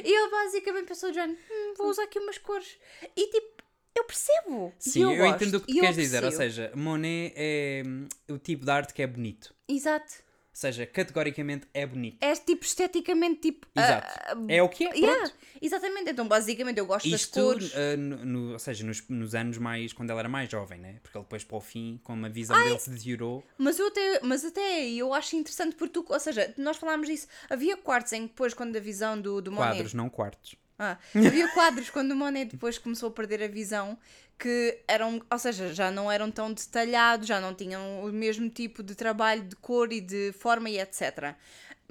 E ele basicamente pensou de género: "Hum, vou usar aqui umas cores. E tipo, Eu percebo. Sim, eu, gosto, entendo o que tu eu queres dizer. Ou seja, Monet é hum, o tipo de arte que é bonito. Exato. Ou seja, categoricamente é bonito. É tipo esteticamente tipo. Exato. ah, ah, é o que é. Yeah, exatamente. Então, basicamente, eu gosto das Isto, cores. ah, no, no- ou seja, nos, nos anos mais. quando ela era mais jovem, né? Porque ele depois, para o fim, como a visão dele se deteriorou. Mas, eu até, mas até eu acho interessante porque tu, ou seja, nós falámos disso. Havia quartos em que depois, quando a visão do, do Monet. Quadros, não quartos. Ah, havia quadros quando o Monet depois começou a perder a visão que eram, ou seja, já não eram tão detalhados, já não tinham o mesmo tipo de trabalho de cor e de forma e etc.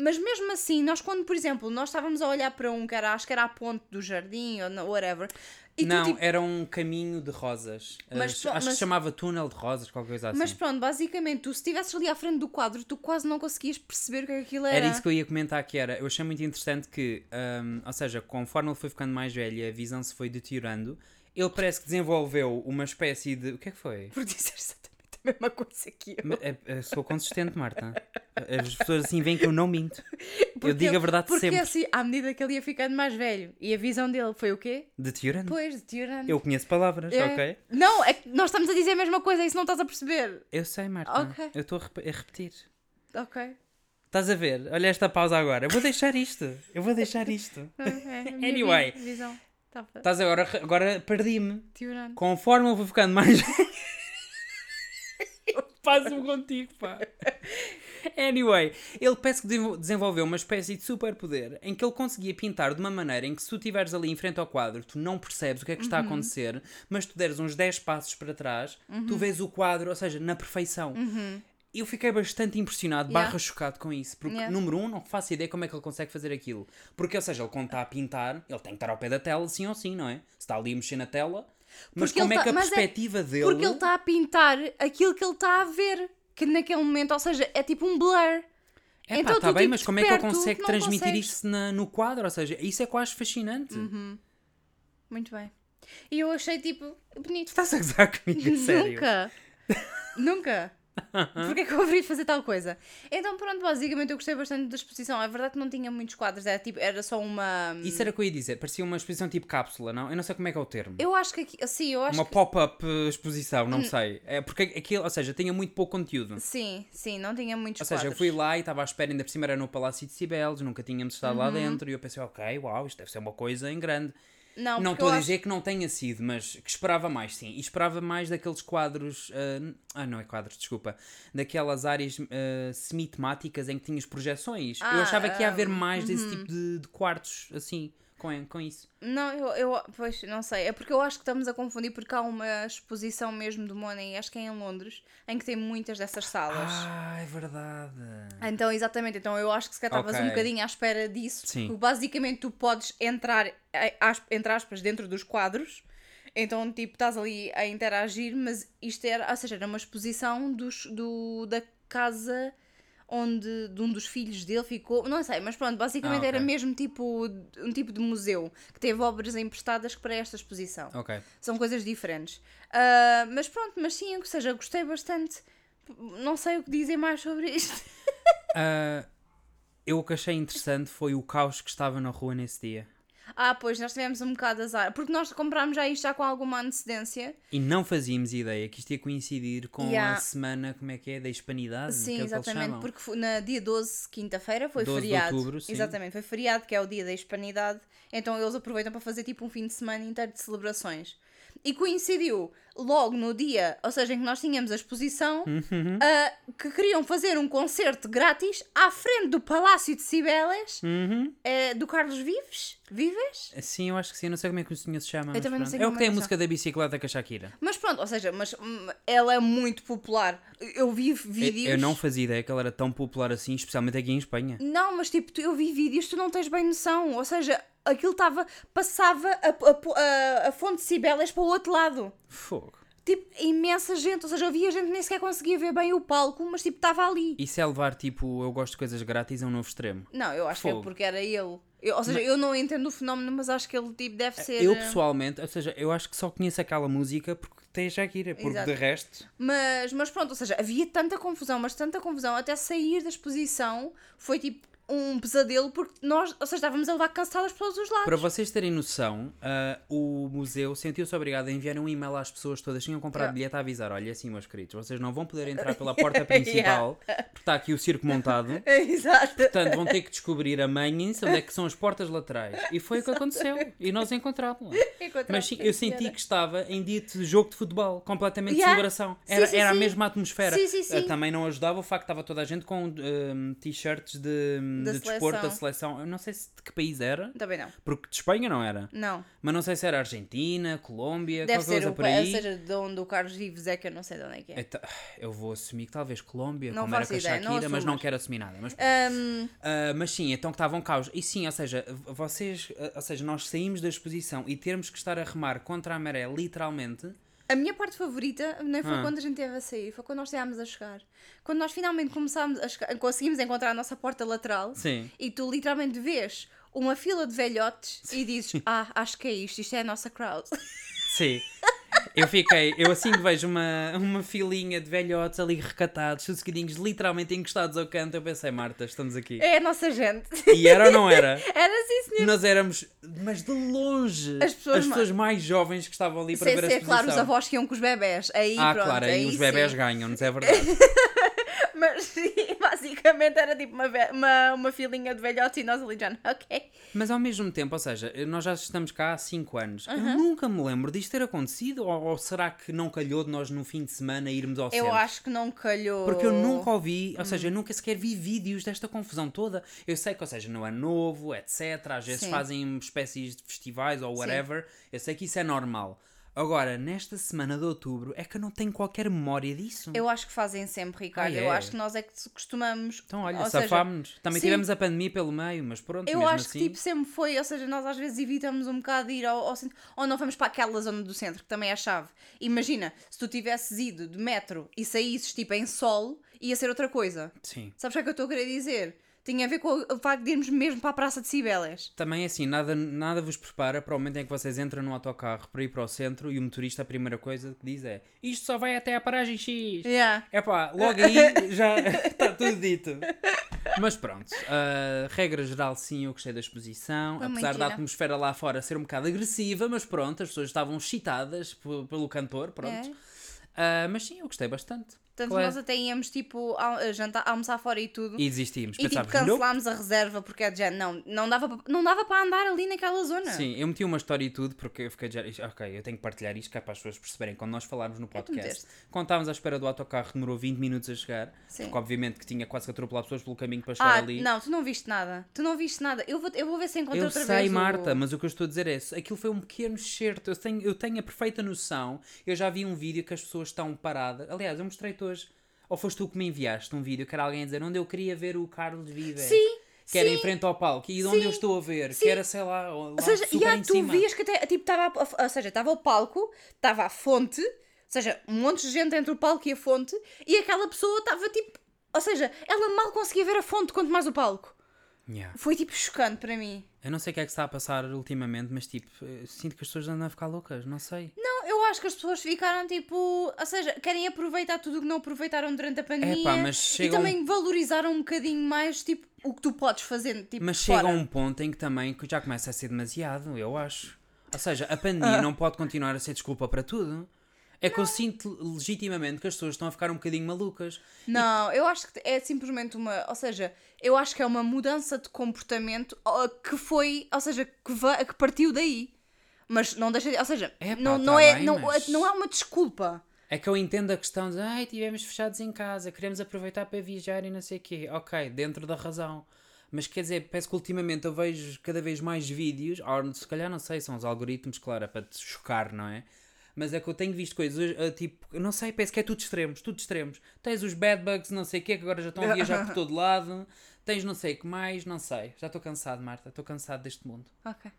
Mas mesmo assim, nós quando, por exemplo, nós estávamos a olhar para um que era, acho que era a ponte do jardim ou whatever, e tu, não, tipo, era um caminho de rosas. Mas As- pro- acho que mas- se chamava túnel de rosas, qualquer coisa assim. mas pronto, basicamente, tu se estivesses ali à frente do quadro, tu quase não conseguias perceber o que é que aquilo era. Era isso que eu ia comentar que era. Eu achei muito interessante que, hum, ou seja, conforme ele foi ficando mais velho e a visão se foi deteriorando, ele parece que desenvolveu uma espécie de. O que é que foi? Por dizer exatamente a mesma coisa que eu. É- é- sou consistente, Marta. As pessoas assim veem que eu não minto. eu digo a verdade Porque sempre. assim, à medida que ele ia ficando mais velho e a visão dele foi o quê? Deteriorando. Pois, deteriorando. Eu conheço palavras, É. ok? Não, é que nós estamos a dizer a mesma coisa, isso não estás a perceber. Eu sei, Marta. Ok. Eu estou a rep- a repetir. Ok. Estás a ver? Olha esta pausa agora. Eu vou deixar isto. Eu vou deixar isto. Ok. Anyway. Visão. Tá Estás agora, agora perdi-me. Conforme eu vou ficando mais. *laughs* Passo-me contigo, pá. Anyway, ele parece que desenvol- desenvolveu uma espécie de superpoder em que ele conseguia pintar de uma maneira em que se tu estiveres ali em frente ao quadro, tu não percebes o que é que está a acontecer, mas tu deres uns 10 passos para trás, tu vês o quadro, ou seja, na perfeição. Eu fiquei bastante impressionado, Yeah. barra chocado com isso. Porque, Yeah. número um, não faço ideia como é que ele consegue fazer aquilo. Porque, ou seja, ele quando está a pintar, ele tem que estar ao pé da tela, sim ou sim, não é? Se está ali a mexer na tela. Mas Porque como é que tá- a mas é- perspectiva dele. Porque ele está a pintar aquilo que ele está a ver. Que naquele momento, ou seja, é tipo um blur. É pá, Então tá tu, bem, tipo, mas como é que ele consegue transmitir consegues. isto na- no quadro? Ou seja, isso é que acho fascinante. Uhum. Muito bem. E eu achei tipo bonito. Estás a gozar comigo, *laughs* a sério? Nunca. Nunca. *laughs* Porquê que eu de fazer tal coisa? Então, pronto, basicamente eu gostei bastante da exposição. É verdade que não tinha muitos quadros, era, tipo, era só uma. Isso era o que eu ia dizer. Parecia uma exposição tipo cápsula, não? Eu não sei como é que é o termo. Eu acho que aqui, assim, eu acho Uma que. pop-up exposição, Hum. não sei. É porque aquilo, ou seja, tinha muito pouco conteúdo. Sim, sim, não tinha muitos Ou seja, eu quadros. fui lá e estava à espera, ainda por cima era no Palácio de Cibeles, nunca tínhamos estado Uhum. lá dentro, e eu pensei, ok, uau, isto deve ser uma coisa em grande. Não, Não estou eu a acho- dizer que não tenha sido, mas que esperava mais, sim. E esperava mais daqueles quadros. ah, ah, não é quadros, desculpa. Daquelas áreas ah, semi-temáticas em que tinhas projeções. eu Ah, achava que ia haver ah, mais desse tipo de, de quartos, assim, com, com isso. Não, eu, eu. Pois, não sei. É porque eu acho que estamos a confundir porque há uma exposição mesmo do Monet, acho que é em Londres, em que tem muitas dessas salas. Ah, é verdade. Então, exatamente, então eu acho que se calhar estavas Ok. um bocadinho à espera disso. Sim. Basicamente tu podes entrar, entre aspas, dentro dos quadros. Então, tipo, estás ali a interagir, mas isto era, ou seja, era uma exposição dos, do, da casa onde de um dos filhos dele ficou. Não sei, mas pronto, basicamente Ah, ok. era mesmo tipo um tipo de museu que teve obras emprestadas para esta exposição. Ok. São coisas diferentes. Ah, mas pronto, mas sim, ou seja, gostei bastante. Não sei o que dizer mais sobre isto. Ah, eu o que achei interessante foi o caos que estava na rua nesse dia. Ah, pois, nós tivemos um bocado de azar. Porque nós comprámos já isto já com alguma antecedência. E não fazíamos ideia que isto ia coincidir com Yeah. a semana, como é que é, da hispanidade? é Sim, eles exatamente. Porque na dia 12, quinta-feira, foi 12 de feriado. outubro, sim. Exatamente, foi feriado, que é o dia da hispanidade. Então eles aproveitam para fazer tipo um fim de semana inteiro de celebrações. E coincidiu logo no dia, ou seja, em que nós tínhamos a exposição, Uhum. ah, que queriam fazer um concerto grátis à frente do Palácio de Cibeles, Uhum. eh, do Carlos Vives. Vives? Sim, eu acho que sim. Eu não sei como é que o senhor se chama. Eu também não sei É o que é tem a música da bicicleta com a Shakira. Mas pronto, ou seja, mas hum, ela é muito popular. Eu vi Eu, vídeos. eu não fazia ideia que ela era tão popular assim, especialmente aqui em Espanha. Não, mas tipo, eu vi vídeos, tu não tens bem noção. Ou seja, aquilo estava. passava a, a, a, fonte de Cibeles para o outro lado. Fogo. Tipo, imensa gente. Ou seja, eu via gente que nem sequer conseguia ver bem o palco, mas tipo, estava ali. Isso é levar, tipo, eu gosto de coisas grátis a um novo extremo. Não, eu acho que Fogo. é porque era ele. Eu- ou seja, eu não entendo o fenómeno, mas acho que ele tipo, deve ser. Eu eh, pessoalmente, ou seja, eu acho que só conheço aquela música porque tem Shakira, porque Exato. de resto. Mas, mas pronto, ou seja, havia tanta confusão, mas tanta confusão, até sair da exposição foi tipo um pesadelo porque nós, ou seja, estávamos a levar canceladas para todos os lados. Para vocês terem noção, ah, o museu sentiu-se obrigado a enviar um e-mail às pessoas todas que tinham comprado Yeah. bilhete a avisar: olha, assim, meus queridos, vocês não vão poder entrar pela *laughs* porta principal, porque está aqui o circo montado. *laughs* Exato. Portanto, vão ter que descobrir a manhã onde é que são as portas laterais. E foi o que aconteceu. E nós encontramos. Mas sim, eu senti que estava em dia de jogo de futebol, completamente de Yeah. celebração. Sim, Era, sim, era a sim. mesma atmosfera. Sim, sim, sim. Eh, Também não ajudava o facto que estava toda a gente com hum, t-shirts de, Da de desporto da seleção. Eu não sei se de que país era, Também não. porque de Espanha não era. Não. Mas não sei se era Argentina, Colômbia, Deve qualquer ser coisa o por aí. Ou seja, de onde o Carlos Vives é que eu não sei de onde é que é. Então, eu vou assumir que talvez Colômbia, Não como era com a ideia, não Shakira, mas não quero assumir nada. Mas Ahm, Uh, mas sim, então que estavam caos. E sim, ou seja, vocês, uh, ou seja, nós saímos da exposição e termos que estar a remar contra a maré, literalmente. A minha parte favorita nem foi Ah. quando a gente teve a sair, foi quando nós estávamos a chegar. Quando nós finalmente começámos a chegar, conseguimos encontrar a nossa porta lateral Sim. e tu literalmente vês uma fila de velhotes e dizes: Ah, acho que é isto, isto é a nossa crowd. Sim. *laughs* Eu fiquei, eu assim que vejo uma, uma filinha de velhotes ali recatados, seguidinhos, literalmente encostados ao canto, eu pensei, Marta, estamos aqui. É a nossa gente. E era ou não era? *laughs* Era assim, senhor. Nós éramos, mas de longe, As pessoas ma- mais jovens que estavam ali para Sem ver a ser, exposição. claro, os avós que iam com os bebés. Aí, ah, pronto, claro, aí aí os bebés sim. ganham-nos, é *laughs* verdade. *laughs* Mas sim, basicamente era tipo uma, uma, uma filinha de velhotes e nós ali já, *laughs* ok. Mas ao mesmo tempo, ou seja, nós já estamos cá há 5 anos. Eu nunca me lembro disto ter acontecido. Ou, ou será que não calhou de nós no fim de semana irmos ao Eu centro? acho que não calhou. Porque eu nunca ouvi, Hum. ou seja, eu nunca sequer vi vídeos desta confusão toda. Eu sei que, ou seja, no ano novo, etc. Às vezes Sim. fazem espécies de festivais ou Sim. whatever. Eu sei que isso é normal. Agora, nesta semana de outubro, é que eu não tenho qualquer memória disso. Eu acho que fazem sempre, Ricardo. Ah, Eu é? acho que nós é que costumamos. Então, olha, safámos-nos. Também sim. tivemos a pandemia pelo meio, mas pronto, Eu acho assim. que tipo sempre foi, ou seja, nós às vezes evitamos um bocado de ir ao, ao centro, ou não vamos para aquela zona do centro, que também é a chave. Imagina, se tu tivesses ido de metro e saísses tipo em sol, ia ser outra coisa. Sim. Sabes o que é que eu estou a querer dizer? Tinha a ver com o facto de irmos mesmo para a Praça de Cibeles. Também assim, nada, nada vos prepara para o momento em que vocês entram no autocarro para ir para o centro e o motorista a primeira coisa que diz é isto só vai até a paragem X. Yeah. É pá, logo aí já *laughs* está tudo dito. Mas pronto, a regra geral sim, eu gostei da exposição, Foi apesar da atmosfera lá fora ser um bocado agressiva, mas pronto, as pessoas estavam excitadas pelo cantor, pronto. É. Ah, mas sim, eu gostei bastante. Portanto, é? nós até íamos tipo al- jantar, almoçar fora e tudo. E desistimos, E tipo, pensámos, "Nope." cancelámos a reserva porque é de género, não, não dava, não dava para andar ali naquela zona. Sim, eu meti uma história e tudo porque eu fiquei de género, ok, eu tenho que partilhar isto que é para as pessoas perceberem. Quando nós falámos no podcast, meteste. quando estávamos à espera do autocarro, demorou 20 minutos a chegar, Sim. porque obviamente que tinha quase que atropelar pessoas pelo caminho para chegar Ah, ali. não, tu não viste nada. Tu não viste nada. Eu vou, eu vou ver se encontro Eu outra sei, vez. o- Marta, mas o que eu estou a dizer é aquilo foi um pequeno excerto. Eu tenho, eu tenho a perfeita noção. Eu já vi um vídeo que as pessoas estão paradas. Aliás, eu mostrei-te hoje. Ou foste tu que me enviaste um vídeo que era alguém a dizer onde eu queria ver o Carlos Vives. Sim, Que era sim. em frente ao palco. E de onde Sim, eu estou a ver. sim. Que era, sei lá, lá Ou seja, super e tu cima. vias que até, tipo, estava, ou seja, estava o palco, estava a fonte, ou seja, um monte de gente entre o palco e a fonte, e aquela pessoa estava tipo, ou seja, ela mal conseguia ver a fonte, quanto mais o palco. Yeah. Foi tipo chocante para mim. Eu não sei o que é que está a passar ultimamente, mas tipo, eh, sinto que as pessoas andam a ficar loucas. Não sei. Não, eu acho que as pessoas ficaram tipo, ou seja, querem aproveitar tudo o que não aproveitaram durante a pandemia Epá, mas e chega um- também valorizaram um bocadinho mais tipo o que tu podes fazer, tipo, Mas fora. chega a um ponto em que também que já começa a ser demasiado, eu acho. Ou seja, a Ah. pandemia não pode continuar a ser desculpa para tudo. É que eu sinto legitimamente que as pessoas estão a ficar um bocadinho malucas. Não, eu acho que é simplesmente uma. Ou seja, eu acho que é uma mudança de comportamento que foi. Ou seja, que, va- que partiu daí. Mas não deixa de. Ou seja, Epá, não, tá não, é, bem, não, mas- não é uma desculpa. É que eu entendo a questão de ai, estivemos fechados em casa, queremos aproveitar para viajar e não sei o quê. Ok, dentro da razão. Mas quer dizer, parece que ultimamente eu vejo cada vez mais vídeos, ou se calhar não sei, são os algoritmos, claro, é para te chocar, não é? Mas é que eu tenho visto coisas, eh, tipo, eu não sei, parece que é tudo extremos, tudo extremos. Tens os bad bugs, não sei o quê, que agora já estão a viajar por *laughs* todo lado. Tens não sei o que mais, não sei. Já estou cansado, Marta, estou cansado deste mundo. Ok.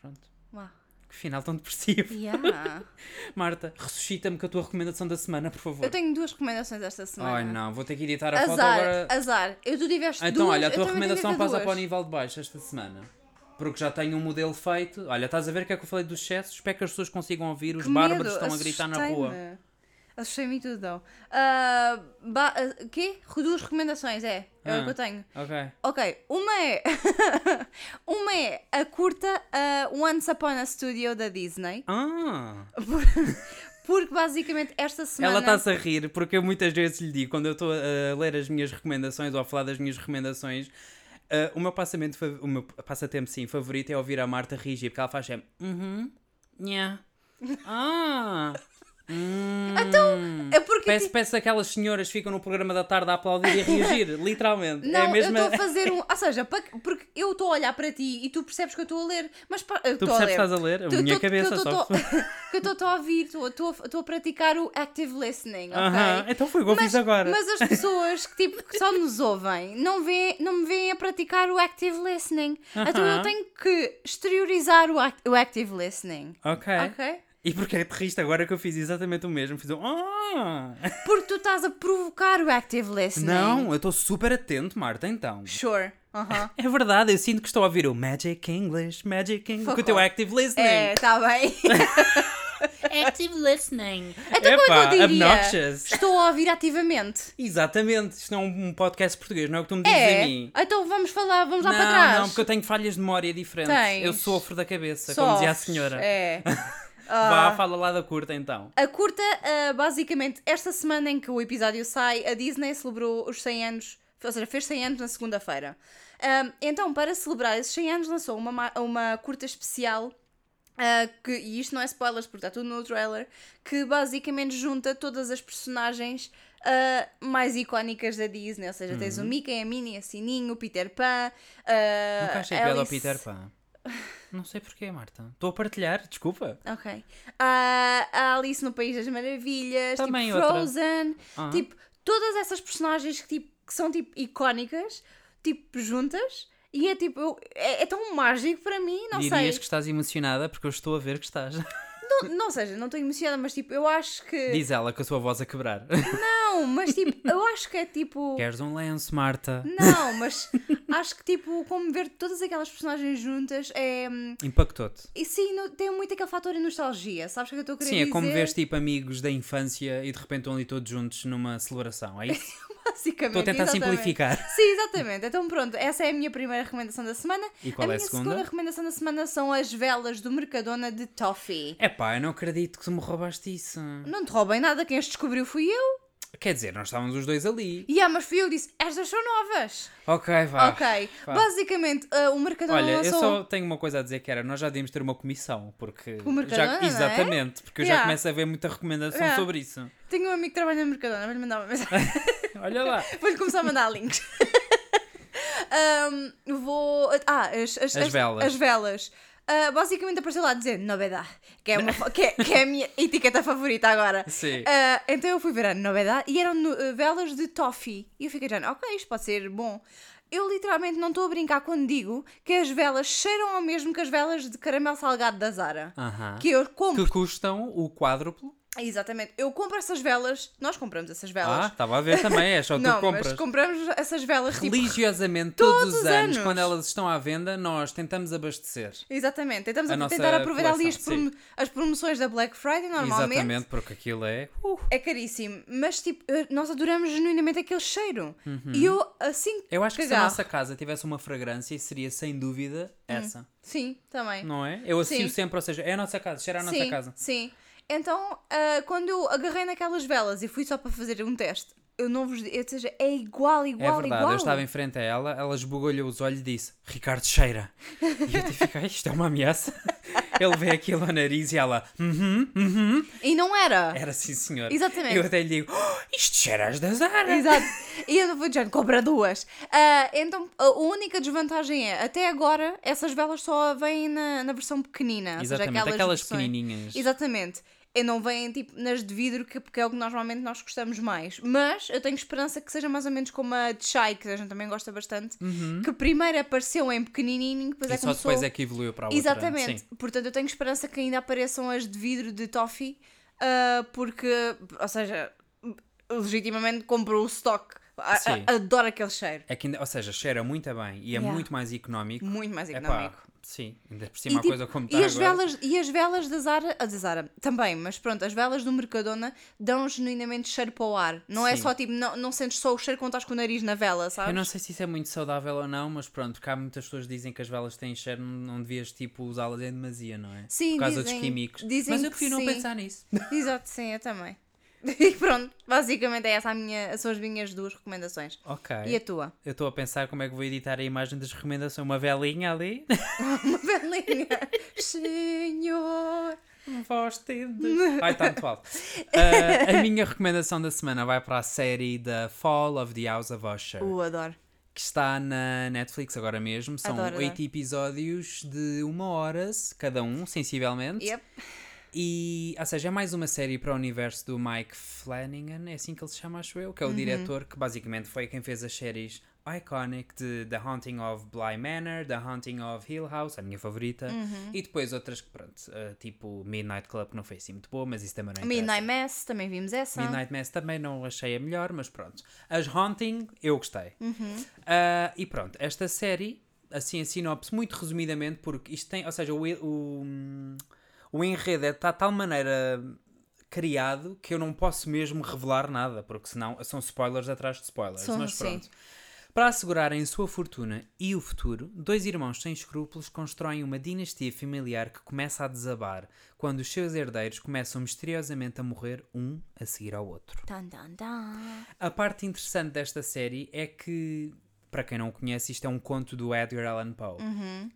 Pronto. Uau. Que final tão depressivo. Yeah. *laughs* Marta, ressuscita-me com a tua recomendação da semana, por favor. eu tenho duas recomendações esta semana. Ai não, vou ter que editar a foto Azar, agora. azar. Eu, tu tiveste Então, duas, olha, a tua recomendação que passa para o nível de baixo esta semana. Porque já tenho um modelo feito. Olha, estás a ver o que é que eu falei dos excessos? Espero que as pessoas consigam ouvir os Que bárbaros medo, estão a gritar na rua. assustei-me. Tudo, não. Ba- ah, quê? Duas recomendações, é. É o Ah. que eu tenho. Ok. Ok, uma é. *laughs* uma é a curta ah, Once Upon a Studio da Disney. Ah! *laughs* Porque basicamente esta semana. Ela está-se a rir porque eu muitas vezes lhe digo, quando eu estou a ler as minhas recomendações ou a falar das minhas recomendações, ah, o meu passamento, o meu passatempo sim, favorito é ouvir a Marta rigir, porque ela faz sempre uhum, nha, *laughs* ah, então, É porque. Tipo, parece aquelas senhoras que ficam no programa da tarde a aplaudir e a reagir, *laughs* literalmente. Não, é mesmo eu estou a *laughs* fazer um. Ou seja, porque eu estou a olhar para ti e tu percebes que eu estou a ler, mas. pa- Tu estou a percebes que estás a ler? A Tu- minha tu- cabeça que eu só. *laughs* Que eu estou a ouvir, estou- a- praticar o active listening, ok? Aham, Então foi o que eu fiz agora. Mas as pessoas que, tipo, que só nos ouvem não, vê, não me veem a praticar o active listening. Então eu tenho que exteriorizar o, act- o active listening. Ok. Ok? E porquê é que te riste agora que eu fiz exatamente o mesmo? Fiz um. Ah! Porque tu estás a provocar o active listening. Não, eu estou super atento, Marta, então. Sure. Aham. *laughs* É verdade, eu sinto que estou a ouvir o Magic English, Magic English, Fuck com o teu *laughs* active listening. É, está bem. *laughs* Active listening. Então como é que eu diria? obnoxious. Estou a ouvir ativamente. Exatamente, isto não é um podcast português, não é o que tu me dizes É. a mim. Então vamos falar, vamos lá não, para trás. não, porque eu tenho falhas de memória diferentes. Tens. Eu sofro da cabeça, como dizia a Sofres. senhora. É. Vá, Ah. fala lá da curta então. A curta, ah, basicamente, esta semana em que o episódio sai, a Disney celebrou os 100 anos, ou seja, fez 100 anos na segunda-feira. Ah, então, para celebrar esses 100 anos, lançou uma, ma- uma curta especial. ah, que, e isto não é spoilers porque está tudo no trailer, que basicamente junta todas as personagens ah, mais icónicas da Disney. Ou seja, tens o Mickey, a Minnie, a Sininho, o Peter Pan. ah, Nunca achei piada ao Peter Pan. Não sei porquê, Marta. Estou a partilhar, desculpa. Ok. Ah, a Alice no País das Maravilhas, Também tipo outra. Frozen, Ah. tipo, todas essas personagens que, tipo, que são tipo icónicas, tipo, juntas, e é tipo, eu- é, é tão mágico para mim, não Dirias sei. que estás emocionada porque eu estou a ver que estás. *laughs* Não, não seja, não estou emocionada, mas tipo, eu acho que. Diz ela com a sua voz a quebrar. Não, mas *laughs* tipo, eu acho que é tipo. Queres um lenço, Marta? Não, mas *laughs* acho que tipo, como ver todas aquelas personagens juntas é. hum, Impactou-te. E sim, no- tem muito aquele fator de nostalgia, sabes o que eu estou a querer Sim, dizer? é como vês tipo amigos da infância e de repente estão ali todos juntos numa celebração, é isso? *laughs* Basicamente. Estou a tentar exatamente. simplificar. Sim, exatamente. Então pronto, essa é a minha primeira recomendação da semana. E qual a é a minha segunda? recomendação da semana são as velas do Mercadona de Toffee. Epá, eu não acredito que tu me roubaste isso. Não te roubem nada, quem as descobriu fui eu. Quer dizer, nós estávamos os dois ali. E ah, mas fui eu que disse, estas são novas. Ok, vá. ok. vá. Basicamente, ah, o Mercadona Olha, eu lançou... só tenho uma coisa a dizer que era, nós já devíamos ter uma comissão, porque... O Mercadona, já, é? Exatamente, porque eu já Yeah. começo a ver muita recomendação Yeah. sobre isso. Tenho um amigo que trabalha no Mercadona, vou-lhe mandar uma mensagem. *laughs* Olha lá. Vou-lhe começar a mandar links. *laughs* *laughs* Ahm, vou. Ah, as, as, As velas. As velas. Ah, basicamente apareceu lá a dizer novidade, que é, uma, que, é, que é a minha *laughs* etiqueta favorita agora. Sim. Ah, então eu fui ver a novidade e eram ah, velas de toffee. E eu fiquei já, ok, isto pode ser bom. Eu literalmente não estou a brincar quando digo que as velas cheiram ao mesmo que as velas de caramelo salgado da Zara. Aham. Que eu compro. Que custam o quádruplo. Exatamente. Eu compro essas velas. Nós compramos essas Ah, velas. estava a ver também, é só *laughs* tu não, compras. mas compramos essas velas tipo Religiosamente, todos, todos os os anos, anos. quando elas estão à venda, nós tentamos abastecer. Exatamente, tentamos A tentar aproveitar ali as, coleção, as promoções da Black Friday normalmente. Exatamente, porque aquilo é. É caríssimo, mas tipo, nós adoramos genuinamente aquele cheiro. E eu assim Uhum. Eu acho que se a nossa casa tivesse uma fragrância, seria sem dúvida essa. Sim, também. Não é? Eu associo Hum. Sempre, ou seja, é a nossa casa, cheira a nossa sim, casa. sim. Então, ah, quando eu agarrei naquelas velas e fui só para fazer um teste, eu não vos digo, ou seja, é igual, É igual, verdade, igual. eu estava em frente a ela, ela esbugalhou os olhos e disse: Ricardo cheira. E eu tive que ficar, isto é uma ameaça. *laughs* Ele vê aquilo ao nariz e ela, uhum, uhum. E não era. Era assim, senhor. Exatamente. Eu até lhe digo: "Oh, isto cheira às da Zara. Exato. E eu vou dizer, compra duas. Ah, então, a única desvantagem é, até agora, essas velas só vêm na, na versão pequenina. ou seja, Exatamente, aquelas versões- pequenininhas. Exatamente. E não vêm tipo nas de vidro, que, porque é o que normalmente nós gostamos mais. Mas eu tenho esperança que seja mais ou menos como a de Chai, que a gente também gosta bastante. Que primeiro apareceu em pequenininho, depois Uhum. E é só começou... depois é que evoluiu para a outra. Exatamente. Sim. Portanto, eu tenho esperança que ainda apareçam as de vidro de toffee, ah, porque, ou seja, legitimamente comprou o stock. A- a- Sim. Adoro aquele cheiro. É que ou seja, cheira muito bem e é Yeah. muito mais económico. Muito mais Epá, económico. Sim, ainda por cima E, a tipo, coisa como está E as, agora. velas, e as velas da Zara, a da Zara também, mas pronto, as velas do Mercadona dão genuinamente cheiro para o ar. Não é Sim. só tipo, não, não sentes só o cheiro quando estás com o nariz na vela, sabes? Eu não sei se isso é muito saudável ou não, mas pronto, porque há muitas pessoas que dizem que as velas têm cheiro, não devias tipo usá-las em demasia, não é? Sim, Por causa dizem- dos químicos. dizem mas eu prefiro não pensar nisso. Exato, sim, eu também. *laughs* E pronto, basicamente é essa a minha, são as minhas duas recomendações. Ok. E a tua? Eu estou a pensar como é que vou editar a imagem das recomendações. Uma velinha ali. *laughs* Uma velinha. Senhor. Voz tende. *laughs* Ai, está muito alto. Ah, a minha recomendação da semana vai para a série The Fall of the House of Usher. Uh, adoro. que está na Netflix agora mesmo. São oito episódios de uma hora cada um, sensivelmente. Yep. E, ou seja, é mais uma série para o universo do Mike Flanagan, é assim que ele se chama, acho eu, que é o Uhum. diretor que basicamente foi quem fez as séries Iconic de The Haunting of Bly Manor, The Haunting of Hill House, a minha favorita, Uhum. e depois outras que, pronto, uh, tipo Midnight Club, que não foi assim muito boa, mas isso também não interessa. Midnight Mass, também vimos essa. Midnight Mass também não achei a melhor, mas pronto. As Haunting, eu gostei. Uhum. Ah, e pronto, esta série, assim a sinopse, muito resumidamente, porque isto tem, ou seja, o, o, o enredo é de tal maneira criado que eu não posso mesmo revelar nada, porque senão são spoilers atrás de spoilers. São, mas sim. pronto. Para assegurarem sua fortuna e o futuro, dois irmãos sem escrúpulos constroem uma dinastia familiar que começa a desabar quando os seus herdeiros começam misteriosamente a morrer um a seguir ao outro. Tan, tan, tan. A parte interessante desta série é que, para quem não o conhece, isto é um conto do Edgar Allan Poe,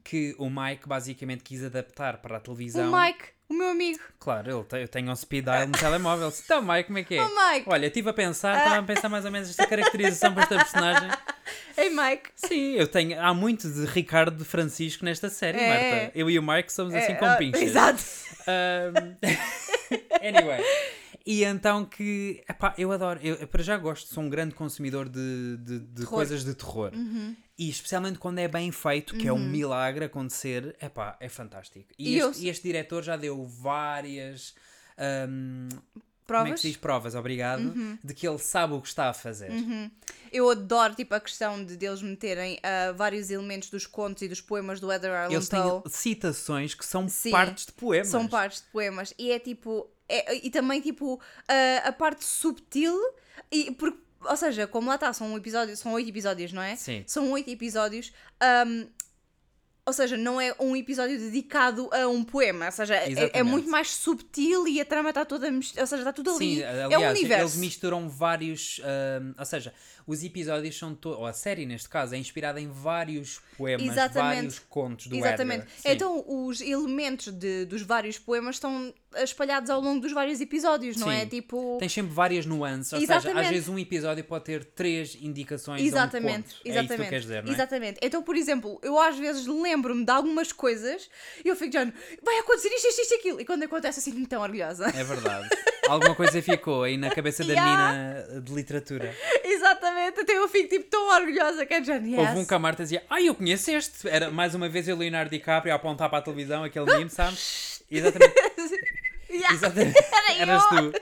que o Mike basicamente quis adaptar para a televisão. O Mike, o meu amigo. Claro, ele tem, eu tenho um speed dial no telemóvel. *laughs* Então, Mike, como é que é? Oh, Mike. Olha, estive a pensar, estava a pensar mais ou menos esta caracterização para esta personagem. *laughs* Ei, Mike. Sim, eu tenho. Há muito de Ricardo de Francisco nesta série, É. Marta. Eu e o Mike somos assim É, com ah, pinchas. Exato. Um, *laughs* anyway. E então que. Epá, eu adoro. Eu, para já gosto, sou um grande consumidor de, de, de. Uhum. coisas de terror. E especialmente quando é bem feito, que é um milagre acontecer, epá, é fantástico. E, E este, este diretor já deu várias. um, como é que Provas? Uhum. se diz? Provas, obrigado. De que ele sabe o que está a fazer. Eu adoro tipo, a questão de deles meterem ah, vários elementos dos contos e dos poemas do Edgar Allan Eles têm Poe. citações que são Sim, partes de poemas. São partes de poemas. E é tipo. É- e também tipo a, a parte subtil. E, porque, ou seja, como lá está, são, um episódio, são oito episódios, não é? Sim. São oito episódios. ahm, ou seja, não é um episódio dedicado a um poema. Ou seja, é, é muito mais subtil e a trama está toda. Ou seja, está tudo ali. Sim, é um aliás, universo. eles misturam vários. ahm, ou seja, os episódios são. To ou a série, neste caso, é inspirada em vários poemas, Exatamente. vários contos do Exatamente. Edgar. Então, os elementos de, dos vários poemas estão espalhados ao longo dos vários episódios, não é? Sim. tipo. Tem sempre várias nuances, ou seja, Exatamente. às vezes um episódio pode ter três indicações Exatamente, um conto. É isso exatamente. que tu queres dizer, não é? Exatamente. Então, por exemplo, eu às vezes lembro-me de algumas coisas e eu fico já, vai acontecer isto, isto, isto, aquilo. E quando acontece assim, tão orgulhosa. É verdade. *laughs* Alguma coisa ficou aí na cabeça da *laughs* Yeah. menina de literatura. Exatamente. Até eu fico tipo tão orgulhosa que é já, yes. Houve um que a Marta dizia, ai, eu conheço este. Era mais uma vez o Leonardo DiCaprio a apontar para a televisão, aquele meme, *laughs* sabes? Exatamente. *laughs* Yeah. Exatamente. Era Eras eu. tu.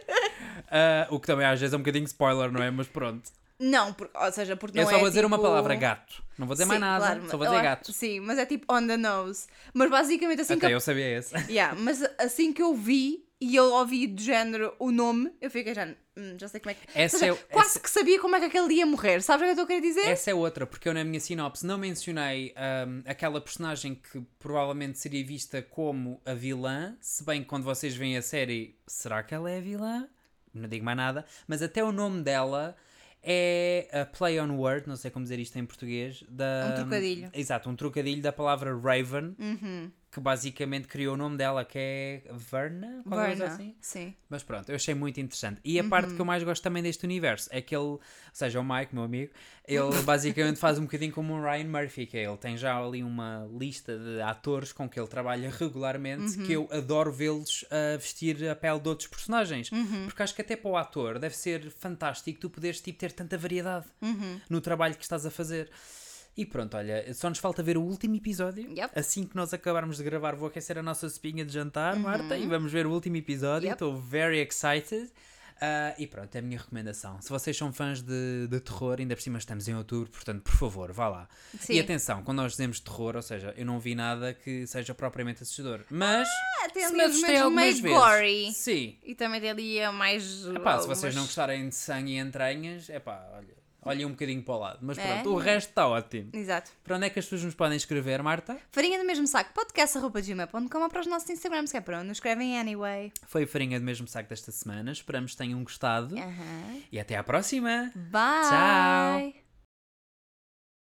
Ah, o que também às vezes é um bocadinho spoiler, não é? Mas pronto. Não, por- ou seja, porque não eu só é vou dizer uma tipo- palavra, gato. Não vou dizer mais Sim, nada, claro, só vou dizer gato. Sim, mas é tipo on the nose. Mas basicamente assim que Até eu eu sabia esse. Yeah, mas assim que eu vi e eu ouvi do género o nome, eu fiquei já, hum, já sei como é que. Essa seja, é quase essa- que sabia como é que aquele ia morrer. Sabes o que eu estou a querer dizer? Essa é outra, porque eu na minha sinopse não mencionei ahm, aquela personagem que provavelmente seria vista como a vilã, se bem que quando vocês veem a série, será que ela é a vilã? Não digo mais nada, mas até o nome dela é a play on word, não sei como dizer isto em português. Da, Um trocadilho. Exato, um trocadilho da palavra Raven, Uhum. Que basicamente criou o nome dela, que é Verna, Verna. assim. Sim. Mas pronto, eu achei muito interessante. E a parte que eu mais gosto também deste universo é que ele, ou seja, o Mike, meu amigo, ele *laughs* basicamente faz um bocadinho como o Ryan Murphy, que é ele tem já ali uma lista de atores com que ele trabalha regularmente, que eu adoro vê-los a vestir a pele de outros personagens. Porque acho que até para o ator deve ser fantástico tu poderes tipo, ter tanta variedade no trabalho que estás a fazer. E pronto, olha, só nos falta ver o último episódio. Yep. Assim que nós acabarmos de gravar, vou aquecer a nossa espinha de jantar, Marta, e vamos ver o último episódio. Yep. Estou very excited. Ah, e pronto, é a minha recomendação. Se vocês são fãs de, de terror, ainda por cima estamos em outubro, portanto, por favor, vá lá. Sim. E atenção, quando nós dizemos terror, ou seja, eu não vi nada que seja propriamente assustador. Mas. Ah, tem se ali me assustei algumas meio gory. Sim. E também tem ali a mais. Epá, se algumas- vocês não gostarem de sangue e entranhas, é pá, olha, olhem um bocadinho para o lado. Mas É? pronto, o resto está ótimo. Exato. Para onde é que as pessoas nos podem escrever, Marta? Farinha do mesmo saco, podcast.gmail.com ou para os nossos Instagrams, que é para onde nos escrevem anyway. Foi a farinha do mesmo saco desta semana. Esperamos que tenham gostado. Aham. E até à próxima! Bye! Tchau!